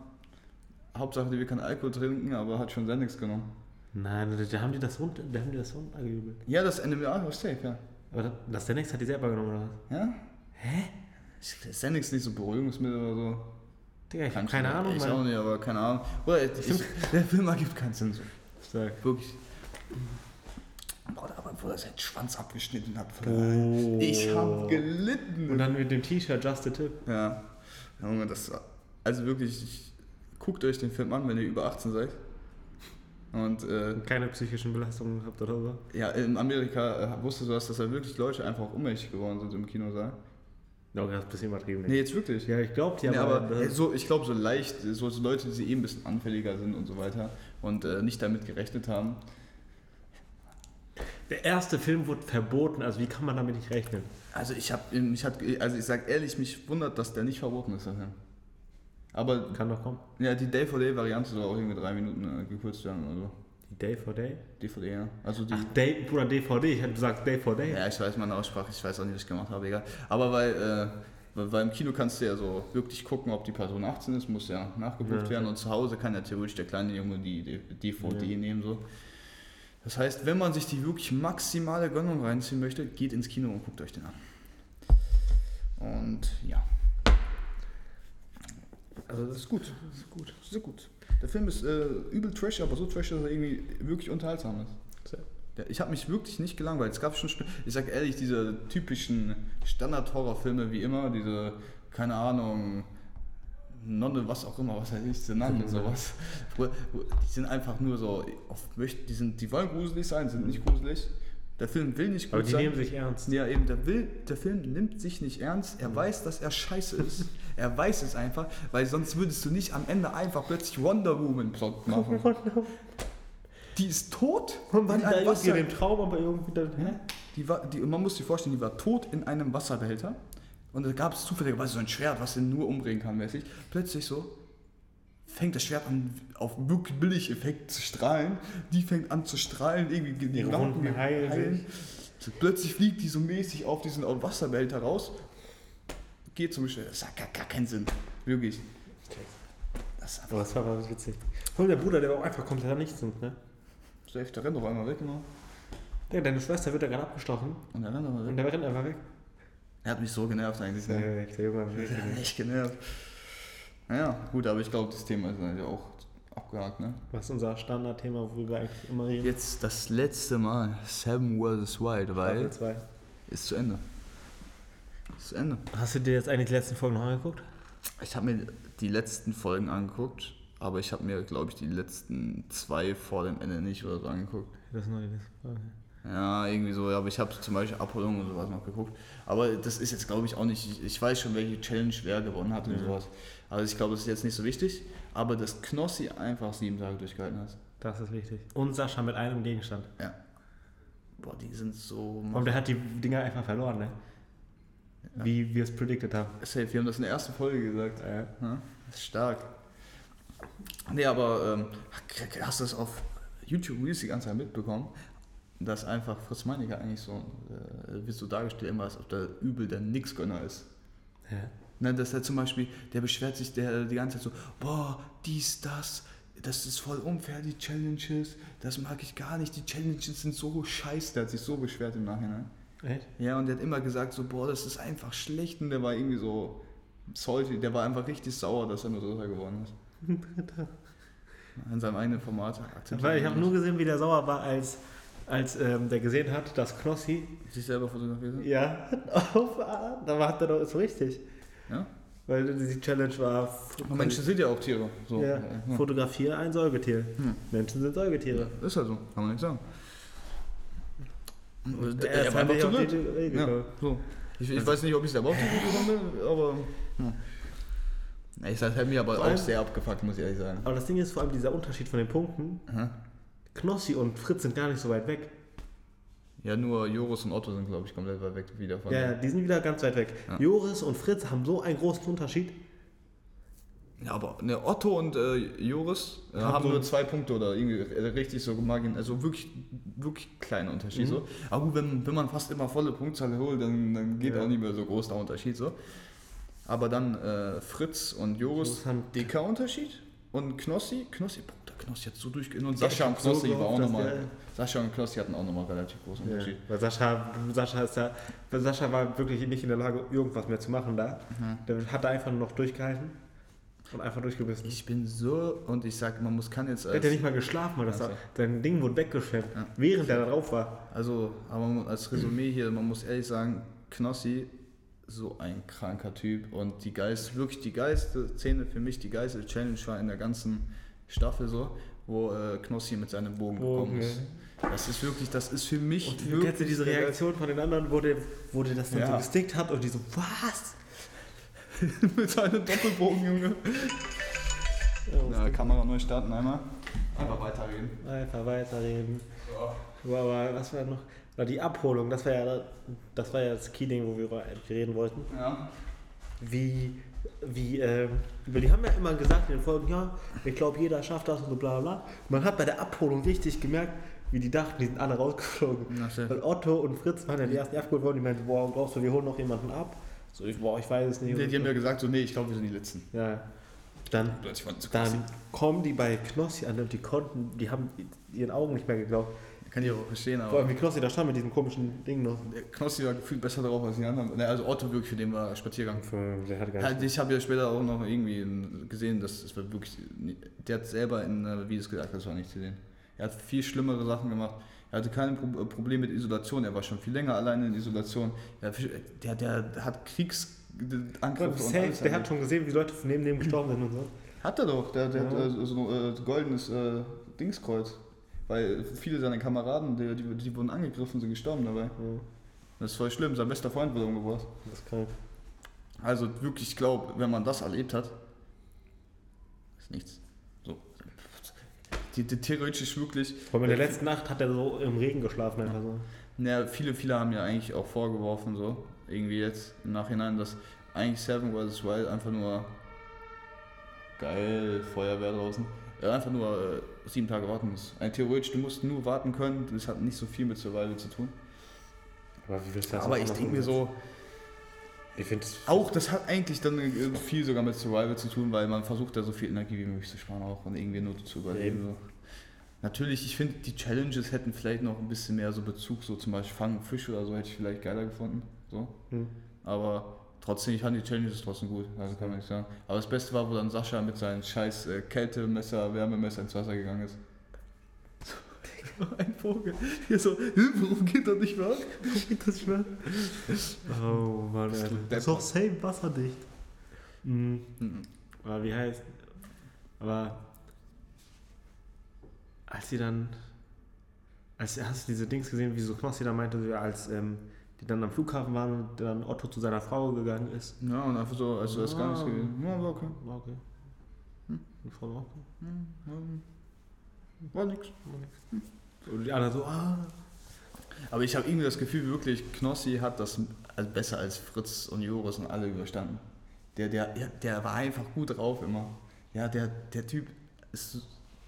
[SPEAKER 2] Hauptsache, die will keinen Alkohol trinken, aber hat schon Sendix genommen.
[SPEAKER 1] Nein, da, haben die das runter, da haben die das runtergejubelt.
[SPEAKER 2] Ja, das MDMA war safe, ja.
[SPEAKER 1] Aber das, nächste hat die selber genommen, oder was?
[SPEAKER 2] Ja? Hä? Ist nicht so Beruhigungsmittel oder so.
[SPEAKER 1] Digga, ich
[SPEAKER 2] Kann
[SPEAKER 1] hab keine
[SPEAKER 2] schon-
[SPEAKER 1] Ahnung,
[SPEAKER 2] Ich auch nicht, aber keine Ahnung. Oder ich, ich, der Film ergibt keinen Sinn so.
[SPEAKER 1] Stark.
[SPEAKER 2] Wirklich. Boah, da aber wo er seinen Schwanz abgeschnitten hat.
[SPEAKER 1] Oh.
[SPEAKER 2] Ich hab gelitten.
[SPEAKER 1] Und dann mit dem T-Shirt Just a Tip.
[SPEAKER 2] Ja, Junge, das. Also wirklich, ich, guckt euch den Film an, wenn ihr über 18 seid. Und äh,
[SPEAKER 1] Keine psychischen Belastungen habt oder so.
[SPEAKER 2] ja, in Amerika äh, wusstest du das, dass da wirklich Leute einfach ohnmächtig geworden sind im Kinosaal?
[SPEAKER 1] Ja, das ist ein bisschen übertrieben.
[SPEAKER 2] Nee, jetzt wirklich.
[SPEAKER 1] Ja, ich glaub, die
[SPEAKER 2] Ja,
[SPEAKER 1] haben
[SPEAKER 2] aber so, ich glaube, so leicht, so, so Leute, die eh ein bisschen anfälliger sind und so weiter und äh, nicht damit gerechnet haben.
[SPEAKER 1] Der erste Film wurde verboten, also wie kann man damit nicht rechnen?
[SPEAKER 2] Also ich habe, ich hat, also ich sag ehrlich, mich wundert, dass der nicht verboten ist, der Film. Aber
[SPEAKER 1] Kann doch kommen.
[SPEAKER 2] ja, die Day-for-Day-Variante soll auch irgendwie drei Minuten äh, gekürzt werden oder so.
[SPEAKER 1] Day for Day?
[SPEAKER 2] DVD, ja. Also die.
[SPEAKER 1] Ach, Day, Bruder, DVD. Ich hätte gesagt Day for Day.
[SPEAKER 2] Ja, ich weiß meine Aussprache, ich weiß auch nicht, was ich gemacht habe, egal. Aber weil, äh, weil, im Kino kannst du ja so wirklich gucken, ob die Person 18 ist, muss ja nachgebucht
[SPEAKER 1] Ja.
[SPEAKER 2] werden und zu Hause kann ja theoretisch der kleine Junge die die DVD
[SPEAKER 1] Ja.
[SPEAKER 2] nehmen. So. Das heißt, wenn man sich die wirklich maximale Gönnung reinziehen möchte, geht ins Kino und guckt euch den an. Also das ist gut. Das ist gut. Das ist gut. Der Film ist äh, übel trash, aber so trash, dass er irgendwie wirklich unterhaltsam ist. Ja, ich habe mich wirklich nicht gelangweilt. Es gab schon, ich sag ehrlich, diese typischen Standard-Horrorfilme wie immer, diese, keine Ahnung, Nonne, was auch immer, was heißt ich, diese Namen und sowas. Wo- wo- Die sind einfach nur so, die, sind, die wollen gruselig sein, sind nicht gruselig. Der Film will nicht gut
[SPEAKER 1] Aber die
[SPEAKER 2] sein.
[SPEAKER 1] nehmen sich ernst.
[SPEAKER 2] Ja, eben, der, will, der Film nimmt sich nicht ernst. Er weiß, dass er scheiße ist. Er weiß es einfach, weil sonst würdest du nicht am Ende einfach plötzlich Wonder Woman Plot machen. Die ist tot.
[SPEAKER 1] Und war
[SPEAKER 2] in einem Wasser-
[SPEAKER 1] dem Traum, aber irgendwie dann. Hä?
[SPEAKER 2] die war, die, man muss sich vorstellen, die war tot in einem Wasserbehälter. Und da gab es zufälligerweise so ein Schwert, was den nur umbringen kann, mäßig. Plötzlich so fängt das Schwert an, auf wirklich billig Effekt zu strahlen. Die fängt an zu strahlen, irgendwie die
[SPEAKER 1] Wunden heilen
[SPEAKER 2] plötzlich fliegt die so mäßig auf diesen Wasserbehälter raus. Geht zum Schwert. Das hat gar, gar keinen Sinn. Wirklich. Das ist
[SPEAKER 1] Aber
[SPEAKER 2] einfach.
[SPEAKER 1] das war aber witzig. Vor allem der Bruder, der war auch einfach komplett nichts sind, ne?
[SPEAKER 2] Safe, der rennt doch einmal weg, genau.
[SPEAKER 1] Ja, deine Schwester wird ja gerade abgestochen
[SPEAKER 2] Und der rennt doch mal
[SPEAKER 1] und
[SPEAKER 2] weg.
[SPEAKER 1] der rennt einfach weg.
[SPEAKER 2] Er hat mich so genervt eigentlich.
[SPEAKER 1] Ja,
[SPEAKER 2] Ne?
[SPEAKER 1] weg, der Junge hat mich
[SPEAKER 2] Ja, echt genervt. Naja, gut, aber ich glaube, das Thema ist eigentlich auch abgehakt, ne?
[SPEAKER 1] Was ist unser Standardthema, worüber wir eigentlich immer reden?
[SPEAKER 2] Jetzt das letzte Mal Seven vs. Wild, weil
[SPEAKER 1] Staffel zwei.
[SPEAKER 2] ist zu Ende. Ist Ende.
[SPEAKER 1] Hast du dir jetzt eigentlich die letzten Folgen noch angeguckt?
[SPEAKER 2] Ich habe mir die letzten Folgen angeguckt, aber ich habe mir, glaube ich, die letzten zwei vor dem Ende nicht oder so angeguckt.
[SPEAKER 1] Das ist noch die letzte Folge.
[SPEAKER 2] Ja, irgendwie so, aber ich habe zum Beispiel Abholung und sowas noch geguckt. Aber das ist jetzt, glaube ich, auch nicht, ich, ich weiß schon, welche Challenge wer gewonnen hat und
[SPEAKER 1] Ja.
[SPEAKER 2] sowas. Also ich glaube, das ist jetzt nicht so wichtig. Aber dass Knossi einfach sieben Tage durchgehalten hat.
[SPEAKER 1] Das ist wichtig. Und Sascha mit einem Gegenstand.
[SPEAKER 2] Ja. Boah, die sind so.
[SPEAKER 1] Und der hat die Dinger einfach verloren, ne? Wie wir es predicted haben.
[SPEAKER 2] Safe, wir haben das in der ersten Folge gesagt.
[SPEAKER 1] Ja.
[SPEAKER 2] Ja, das ist stark. Nee, aber ähm, hast du das auf YouTube Reels die ganze Zeit mitbekommen? Dass einfach Fritz Meinecke eigentlich so, äh, wird so dargestellt immer, als ob der übel der Nix-Gönner ist.
[SPEAKER 1] Ja.
[SPEAKER 2] Ne, dass er zum Beispiel, der beschwert sich der die ganze Zeit so, boah, dies, das, das ist voll unfair, die Challenges, das mag ich gar nicht, die Challenges sind so scheiße, der hat sich so beschwert im Nachhinein.
[SPEAKER 1] Echt?
[SPEAKER 2] Ja, und der hat immer gesagt so, boah, das ist einfach schlecht und der war irgendwie so salty, der war einfach richtig sauer, dass er nur Dritter geworden ist. In seinem eigenen Format.
[SPEAKER 1] Weil ich habe nur gesehen, wie der sauer war, als, als ähm, der gesehen hat, dass Knossi,
[SPEAKER 2] sich selber fotografiert.
[SPEAKER 1] ja, auf, da war hat er doch so richtig.
[SPEAKER 2] Ja?
[SPEAKER 1] Weil die Challenge war,
[SPEAKER 2] Und Menschen sind ja auch Tiere. So.
[SPEAKER 1] ja,
[SPEAKER 2] Ja.
[SPEAKER 1] fotografiere ein Säugetier.
[SPEAKER 2] Hm.
[SPEAKER 1] Menschen sind Säugetiere.
[SPEAKER 2] Ist halt so, kann man nicht sagen.
[SPEAKER 1] Und
[SPEAKER 2] Er
[SPEAKER 1] ist
[SPEAKER 2] einfach
[SPEAKER 1] nicht
[SPEAKER 2] zu
[SPEAKER 1] auf die
[SPEAKER 2] blöd.
[SPEAKER 1] Idee
[SPEAKER 2] Ja, so. Ich, ich weiß nicht, ob ich selber auf die Idee gekommen bin, aber. Ja, Ich hat mir aber
[SPEAKER 1] Vor
[SPEAKER 2] auch
[SPEAKER 1] allem-
[SPEAKER 2] sehr abgefuckt, muss ich ehrlich sagen.
[SPEAKER 1] Aber das Ding ist vor allem dieser Unterschied von den Punkten.
[SPEAKER 2] Aha.
[SPEAKER 1] Knossi und Fritz sind gar nicht so weit weg.
[SPEAKER 2] Ja, nur Joris und Otto sind, glaube ich, komplett weit weg wieder von.
[SPEAKER 1] Ja, ja, die sind wieder ganz weit weg.
[SPEAKER 2] Ja.
[SPEAKER 1] Joris und Fritz haben so einen großen Unterschied.
[SPEAKER 2] Ja, aber ne, Otto und äh, Joris äh,
[SPEAKER 1] Haben so-
[SPEAKER 2] nur zwei Punkte oder irgendwie äh, richtig so margin, also wirklich, wirklich kleiner Unterschied
[SPEAKER 1] Mhm.
[SPEAKER 2] so. Aber gut, wenn, wenn man fast immer volle Punktzahl holt, dann, dann geht
[SPEAKER 1] Ja.
[SPEAKER 2] auch nicht mehr so groß der Unterschied so. Aber dann äh, Fritz und Joris,
[SPEAKER 1] Joris haben-
[SPEAKER 2] dicker Unterschied. Und Knossi, Knossi, Punkt, der Knossi hat so durchgehend. Und
[SPEAKER 1] Ja,
[SPEAKER 2] Sascha und
[SPEAKER 1] hab so
[SPEAKER 2] Knossi war auch nochmal. Sascha und Knossi hatten auch nochmal relativ großen
[SPEAKER 1] Ja.
[SPEAKER 2] Unterschied.
[SPEAKER 1] Weil Sascha, Sascha ist da, weil Sascha war wirklich nicht in der Lage, irgendwas mehr zu machen da.
[SPEAKER 2] Mhm.
[SPEAKER 1] Der hat da einfach nur noch durchgehalten und einfach durchgebissen.
[SPEAKER 2] Ich bin so, und ich sag, man muss kann jetzt
[SPEAKER 1] der hat ja nicht mal geschlafen, weil das
[SPEAKER 2] Ach so.
[SPEAKER 1] war, sein Ding wurde weggeschwemmt,
[SPEAKER 2] Ja.
[SPEAKER 1] während er da drauf war.
[SPEAKER 2] Also, aber als Resümee hier, man muss ehrlich sagen, Knossi, so ein kranker Typ und die geilste, wirklich die geilste Szene für mich, die geilste Challenge war in der ganzen Staffel so, wo äh, Knossi mit seinem Bogen,
[SPEAKER 1] Bogen,
[SPEAKER 2] gekommen ist. Das ist wirklich, das ist für mich
[SPEAKER 1] Und
[SPEAKER 2] wirklich
[SPEAKER 1] kennst du diese Reaktion von den anderen, wo der, wo der das dann
[SPEAKER 2] Ja.
[SPEAKER 1] so gestickt hat und die so, was?
[SPEAKER 2] mit seinem Doppelbogen, Junge.
[SPEAKER 1] Ja,
[SPEAKER 2] Ja, Kamera neu starten einmal. Einfach weiterreden.
[SPEAKER 1] Einfach weiterreden.
[SPEAKER 2] So.
[SPEAKER 1] Aber was war noch? War die Abholung, das war ja das, war ja das Key-Ding, wo wir reden wollten.
[SPEAKER 2] Ja.
[SPEAKER 1] Wie, wie, weil die haben ja immer gesagt in den Folgen, ja, ich glaube, jeder schafft das und so bla bla. Man hat bei der Abholung richtig gemerkt, wie die dachten, die sind alle rausgeflogen.
[SPEAKER 2] Na.
[SPEAKER 1] Weil Otto und Fritz waren ja die ersten, die abgeholt wurden, die meinten, boah, glaubst du, wir holen noch jemanden ab? So, ich, boah, ich weiß es nicht.
[SPEAKER 2] Die, die haben ja gesagt, so, nee, ich glaube, wir sind die Letzten.
[SPEAKER 1] ja. Dann, dann kommen die bei Knossi an und die konnten, die haben ihren Augen nicht mehr geglaubt.
[SPEAKER 2] Kann ich auch verstehen,
[SPEAKER 1] Vor allem
[SPEAKER 2] aber
[SPEAKER 1] wie Knossi da stand mit diesem komischen Ding noch.
[SPEAKER 2] der Knossi war gefühlt besser drauf als die anderen. Ne, Also Otto wirklich, für den war Spaziergang.
[SPEAKER 1] Der hat gar
[SPEAKER 2] Ja, ich habe ja später auch noch irgendwie gesehen, dass es war wirklich. Der hat selber in äh, Videos gesagt, das war nicht zu sehen. Er hat viel schlimmere Sachen gemacht. Er hatte kein Pro Problem mit Isolation. Er war schon viel länger alleine in Isolation. Er, der, der hat Kriegsangriffe und alles.
[SPEAKER 1] der hat schon gesehen, wie Leute von neben dem gestorben sind und so.
[SPEAKER 2] Hat er doch. Der, der
[SPEAKER 1] Ja.
[SPEAKER 2] hat äh, so ein äh, goldenes äh, Dingskreuz. Weil viele seiner Kameraden, die, die, die wurden angegriffen, sind gestorben dabei.
[SPEAKER 1] Ja,
[SPEAKER 2] Das ist voll schlimm. Sein bester Freund wurde umgebracht.
[SPEAKER 1] das ist krank.
[SPEAKER 2] Also wirklich, ich glaube, wenn man das erlebt hat, ist nichts. Die, die, theoretisch wirklich.
[SPEAKER 1] Vor allem in der letzten Nacht hat er so im Regen geschlafen einfach so.
[SPEAKER 2] Naja, viele, viele haben ja eigentlich auch vorgeworfen, so, irgendwie jetzt im Nachhinein, dass eigentlich Seven vs. Wild einfach nur geil, Feuerwehr draußen, äh, einfach nur äh, sieben Tage warten muss. Ein theoretisch, du musst nur warten können, das hat nicht so viel mit Survival zu tun.
[SPEAKER 1] Aber wie das
[SPEAKER 2] Aber ich denke mir so,
[SPEAKER 1] Ich finde.
[SPEAKER 2] Auch das hat eigentlich dann äh, viel sogar mit Survival zu tun, weil man versucht da so viel Energie wie möglich zu sparen auch und irgendwie nur zu überleben. So. Natürlich, ich finde, die Challenges hätten vielleicht noch ein bisschen mehr so Bezug, so zum Beispiel Fangen Fische oder so hätte ich vielleicht geiler gefunden. So.
[SPEAKER 1] Hm.
[SPEAKER 2] Aber trotzdem, ich fand die Challenges trotzdem gut, also kann man nicht sagen. Aber das Beste war, wo dann Sascha mit seinem scheiß äh, Kältemesser, Wärmemesser ins Wasser gegangen ist. Ein Vogel. Hier so, warum geht das nicht mehr?
[SPEAKER 1] Geht das schwer? Oh Mann, Alter.
[SPEAKER 2] du
[SPEAKER 1] Das ist doch safe wasserdicht. Mhm.
[SPEAKER 2] Mhm.
[SPEAKER 1] Aber wie heißt. Aber. Als sie dann. Als, hast du diese Dings gesehen, wie so Knossi da meinte, als ähm, die dann am Flughafen waren und dann Otto zu seiner Frau gegangen ist?
[SPEAKER 2] Ja, und einfach so, also das ist gar nichts
[SPEAKER 1] Ah.
[SPEAKER 2] gewesen. Ja, war okay.
[SPEAKER 1] War okay.
[SPEAKER 2] Hm?
[SPEAKER 1] Die Frau war okay.
[SPEAKER 2] Hm, War nix.
[SPEAKER 1] Und die anderen so, ah.
[SPEAKER 2] Aber ich habe irgendwie das Gefühl, wirklich, Knossi hat das besser als Fritz und Joris und alle überstanden. Der, der, der war einfach gut drauf immer. Ja, der, der Typ ist.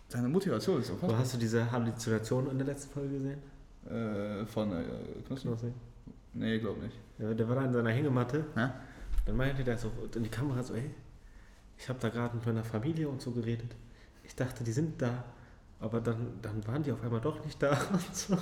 [SPEAKER 2] Seine Motivation ist so
[SPEAKER 1] So, hast du diese Halluzination in der letzten Folge gesehen?
[SPEAKER 2] Äh, von äh, Knossi?
[SPEAKER 1] Knossi?
[SPEAKER 2] Nee, glaub nicht.
[SPEAKER 1] Ja, der war da in seiner Hängematte.
[SPEAKER 2] Ja?
[SPEAKER 1] Dann meinte der so in die Kamera so, ey, ich habe da gerade mit meiner Familie und so geredet. Ich dachte, die sind da. Aber dann, dann waren die auf einmal doch nicht da und so.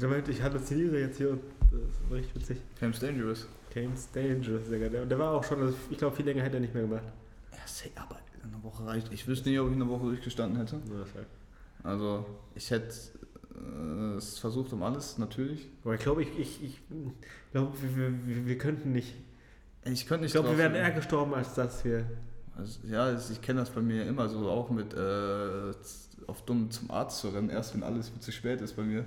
[SPEAKER 1] Der meinte, ich halluziniere jetzt hier und das war richtig witzig.
[SPEAKER 2] Camps Dangerous.
[SPEAKER 1] Games Dangerous, Digga. Der, der war auch schon, also ich glaube, viel länger hätte er nicht mehr gemacht.
[SPEAKER 2] Ja, say, aber eine Woche reicht. Ich wüsste nicht, ob ich eine Woche durchgestanden hätte.
[SPEAKER 1] Ja, fuck.
[SPEAKER 2] Also, ich hätte äh, es versucht um alles, natürlich.
[SPEAKER 1] Aber ich glaube, ich, ich, ich glaube, wir, wir, wir könnten nicht.
[SPEAKER 2] Ich könnte nicht
[SPEAKER 1] Ich glaube, wir wären eher gestorben, als dass wir.
[SPEAKER 2] Also, ja, ich kenne das bei mir immer so, auch mit äh, auf dumm zum Arzt zu rennen, erst wenn alles zu spät ist bei mir.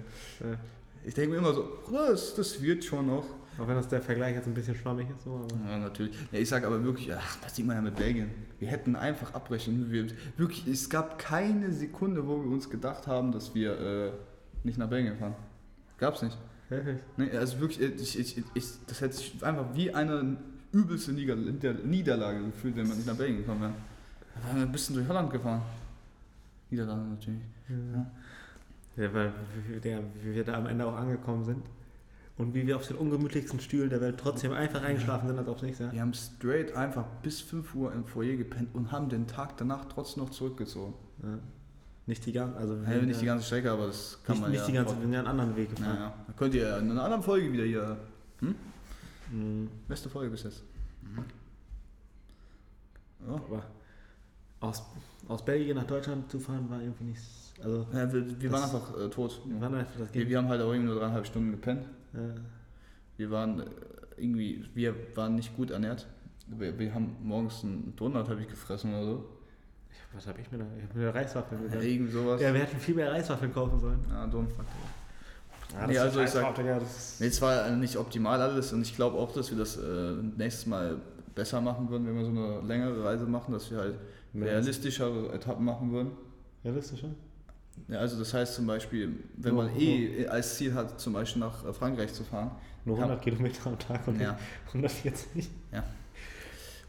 [SPEAKER 1] Ja.
[SPEAKER 2] Ich denke mir immer so, das, das wird schon noch.
[SPEAKER 1] Auch wenn das der Vergleich jetzt ein bisschen schwammig ist, so.
[SPEAKER 2] Ja, natürlich. Ja, ich sage aber wirklich, ach, das sieht man ja mit Belgien. Wir hätten einfach abbrechen. Wir, wirklich, es gab keine Sekunde, wo wir uns gedacht haben, dass wir äh, nicht nach Belgien fahren. Gab's nicht. Nee, also wirklich, ich, ich, ich, das hätte sich einfach wie eine übelste Nieder Nieder- Niederlage gefühlt, wenn man nicht nach Belgien gekommen wäre. Da waren wir ein bisschen durch Holland gefahren. Niederlande natürlich.
[SPEAKER 1] Ja, weil wir, wie wir da am Ende auch angekommen sind und wie wir auf den ungemütlichsten Stühlen der Welt trotzdem einfach eingeschlafen sind, als ob es nichts wäre.
[SPEAKER 2] Wir haben straight einfach bis 5 Uhr im Foyer gepennt und haben den Tag danach trotzdem noch zurückgezogen.
[SPEAKER 1] Ja. Nicht die ganze, also
[SPEAKER 2] Ja,
[SPEAKER 1] sind
[SPEAKER 2] nicht
[SPEAKER 1] ja-
[SPEAKER 2] die ganze Strecke, aber das kann
[SPEAKER 1] nicht,
[SPEAKER 2] man
[SPEAKER 1] nicht
[SPEAKER 2] ja.
[SPEAKER 1] die ganze, wir sind ja einen anderen Weg
[SPEAKER 2] ja,
[SPEAKER 1] gefahren.
[SPEAKER 2] ja. Da könnt ihr in einer anderen Folge wieder hier. Hm?
[SPEAKER 1] Mhm.
[SPEAKER 2] Beste Folge bis jetzt. Ja.
[SPEAKER 1] Aber aus, aus Belgien nach Deutschland zu fahren war irgendwie nicht. Also,
[SPEAKER 2] Ja, wir, wir waren einfach äh, tot.
[SPEAKER 1] wir waren einfach das
[SPEAKER 2] Wir, wir haben halt auch irgendwie nur dreieinhalb Stunden gepennt.
[SPEAKER 1] Ja.
[SPEAKER 2] Wir waren äh, irgendwie, wir waren nicht gut ernährt. Wir, wir haben morgens einen Donut habe ich gefressen oder so.
[SPEAKER 1] Was habe ich mir da? Ich habe mir Reiswaffeln
[SPEAKER 2] Ja,
[SPEAKER 1] gedacht.
[SPEAKER 2] irgend sowas.
[SPEAKER 1] Ja, wir hätten viel mehr Reiswaffeln kaufen sollen.
[SPEAKER 2] Ja, dumm.
[SPEAKER 1] Ja,
[SPEAKER 2] Nee, also ich sag-
[SPEAKER 1] das
[SPEAKER 2] Nee, es war nicht optimal alles und ich glaube auch, dass wir das äh, nächstes Mal besser machen würden, wenn wir so eine längere Reise machen, dass wir halt realistischere Etappen machen würden.
[SPEAKER 1] Realistisch schon?
[SPEAKER 2] Ja, also das heißt zum Beispiel, wenn
[SPEAKER 1] Nur-
[SPEAKER 2] man eh als Ziel hat, zum Beispiel nach äh, Frankreich zu fahren,
[SPEAKER 1] Nur
[SPEAKER 2] Kann-
[SPEAKER 1] 100 Kilometer am Tag und
[SPEAKER 2] Ja.
[SPEAKER 1] 140.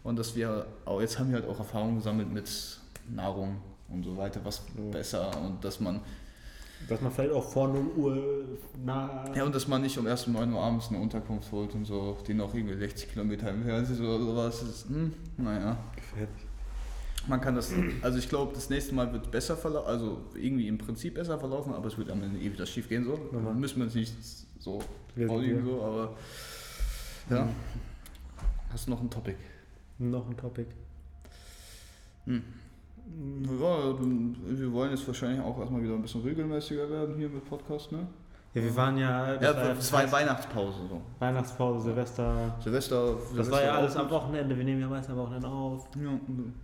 [SPEAKER 2] und dass wir auch, jetzt haben wir halt auch Erfahrungen gesammelt mit Nahrung und so weiter, was
[SPEAKER 1] Ja.
[SPEAKER 2] besser und dass man,
[SPEAKER 1] Dass man vielleicht auch vor 0 Uhr nah.
[SPEAKER 2] ja und dass man nicht um erst um 9 Uhr abends eine Unterkunft holt und so, die noch irgendwie 60 Kilometer entfernt ist oder sowas, ist, hm, naja.
[SPEAKER 1] gefährlich.
[SPEAKER 2] Man kann das, also ich glaube, das nächste Mal wird besser verlaufen, also irgendwie im Prinzip besser verlaufen, aber es wird am Ende eh wieder schief gehen so.
[SPEAKER 1] Normal.
[SPEAKER 2] Müssen wir uns nicht so
[SPEAKER 1] hier.
[SPEAKER 2] so, aber ja.
[SPEAKER 1] Mhm.
[SPEAKER 2] Hast du noch ein Topic?
[SPEAKER 1] Noch ein Topic.
[SPEAKER 2] Hm. Ja, wir wollen jetzt wahrscheinlich auch erstmal wieder ein bisschen regelmäßiger werden hier mit Podcast, ne?
[SPEAKER 1] Ja, wir waren ja.
[SPEAKER 2] Ja,
[SPEAKER 1] war
[SPEAKER 2] es war Weihnachtspause so.
[SPEAKER 1] Weihnachtspause, Silvester.
[SPEAKER 2] Silvester.
[SPEAKER 1] Das
[SPEAKER 2] Silvester
[SPEAKER 1] war ja alles am Wochenende. Wir nehmen ja meist am Wochenende auf.
[SPEAKER 2] Ja, und,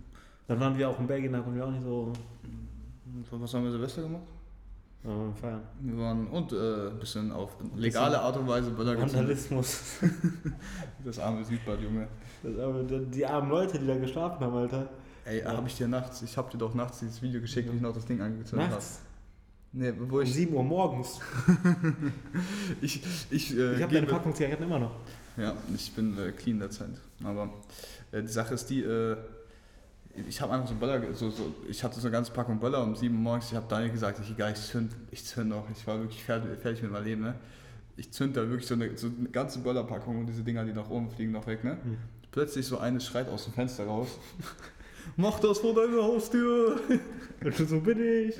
[SPEAKER 1] Dann waren wir auch in Belgien, da konnten wir auch nicht so
[SPEAKER 2] äh, was haben wir Silvester gemacht?
[SPEAKER 1] äh, feiern.
[SPEAKER 2] Wir waren und äh, ein bisschen auf legale Art und Weise Böller gezündet.
[SPEAKER 1] Vandalismus.
[SPEAKER 2] Das arme Südbad, Junge.
[SPEAKER 1] Das, die, die armen Leute, die da geschlafen haben, Alter.
[SPEAKER 2] Ey,
[SPEAKER 1] Ja.
[SPEAKER 2] hab ich dir nachts, ich hab dir doch nachts dieses Video geschickt, wie ich noch das Ding angezündet habe.
[SPEAKER 1] Nachts.
[SPEAKER 2] Nee, wo
[SPEAKER 1] Um
[SPEAKER 2] ich.
[SPEAKER 1] 7 Uhr morgens.
[SPEAKER 2] Ich, ich, äh,
[SPEAKER 1] Ich habe deine Packung Zigaretten immer noch.
[SPEAKER 2] Ja, ich bin äh, clean derzeit. Aber äh, die Sache ist die, äh, ich habe einfach so Böller, so, so, ich hatte so eine ganze Packung Böller um 7 Uhr morgens. Ich habe Daniel gesagt, ich, egal, ich zünd, ich zünd noch. Ich war wirklich fertig, fertig mit meinem Leben. Ne? Ich zünd da wirklich so eine, so eine ganze Böllerpackung und diese Dinger, die nach oben fliegen, noch weg. Ne?
[SPEAKER 1] Hm.
[SPEAKER 2] Plötzlich so eine schreit aus dem Fenster raus. Mach das vor deiner Haustür!
[SPEAKER 1] Und so bin ich.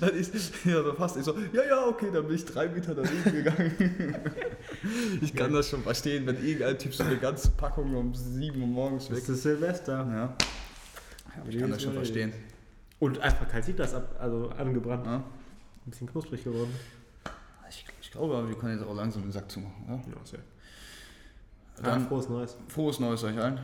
[SPEAKER 2] Dann ist, ja, so fast. Ich so, ja, ja, okay, dann bin ich drei Meter daneben gegangen. ich kann das schon verstehen, wenn irgendein Typ so eine ganze Packung um 7 Uhr morgens weg.
[SPEAKER 1] Das ist Silvester.
[SPEAKER 2] Ja. Ich kann das schon verstehen.
[SPEAKER 1] Und einfach kalt sieht das ab, also angebrannt.
[SPEAKER 2] Ja.
[SPEAKER 1] Ein bisschen knusprig geworden.
[SPEAKER 2] Ich, ich glaube, aber wir können jetzt auch langsam den Sack zumachen. Ja?
[SPEAKER 1] Ja, sehr.
[SPEAKER 2] Dann
[SPEAKER 1] frohes Neues.
[SPEAKER 2] frohes Neues euch allen.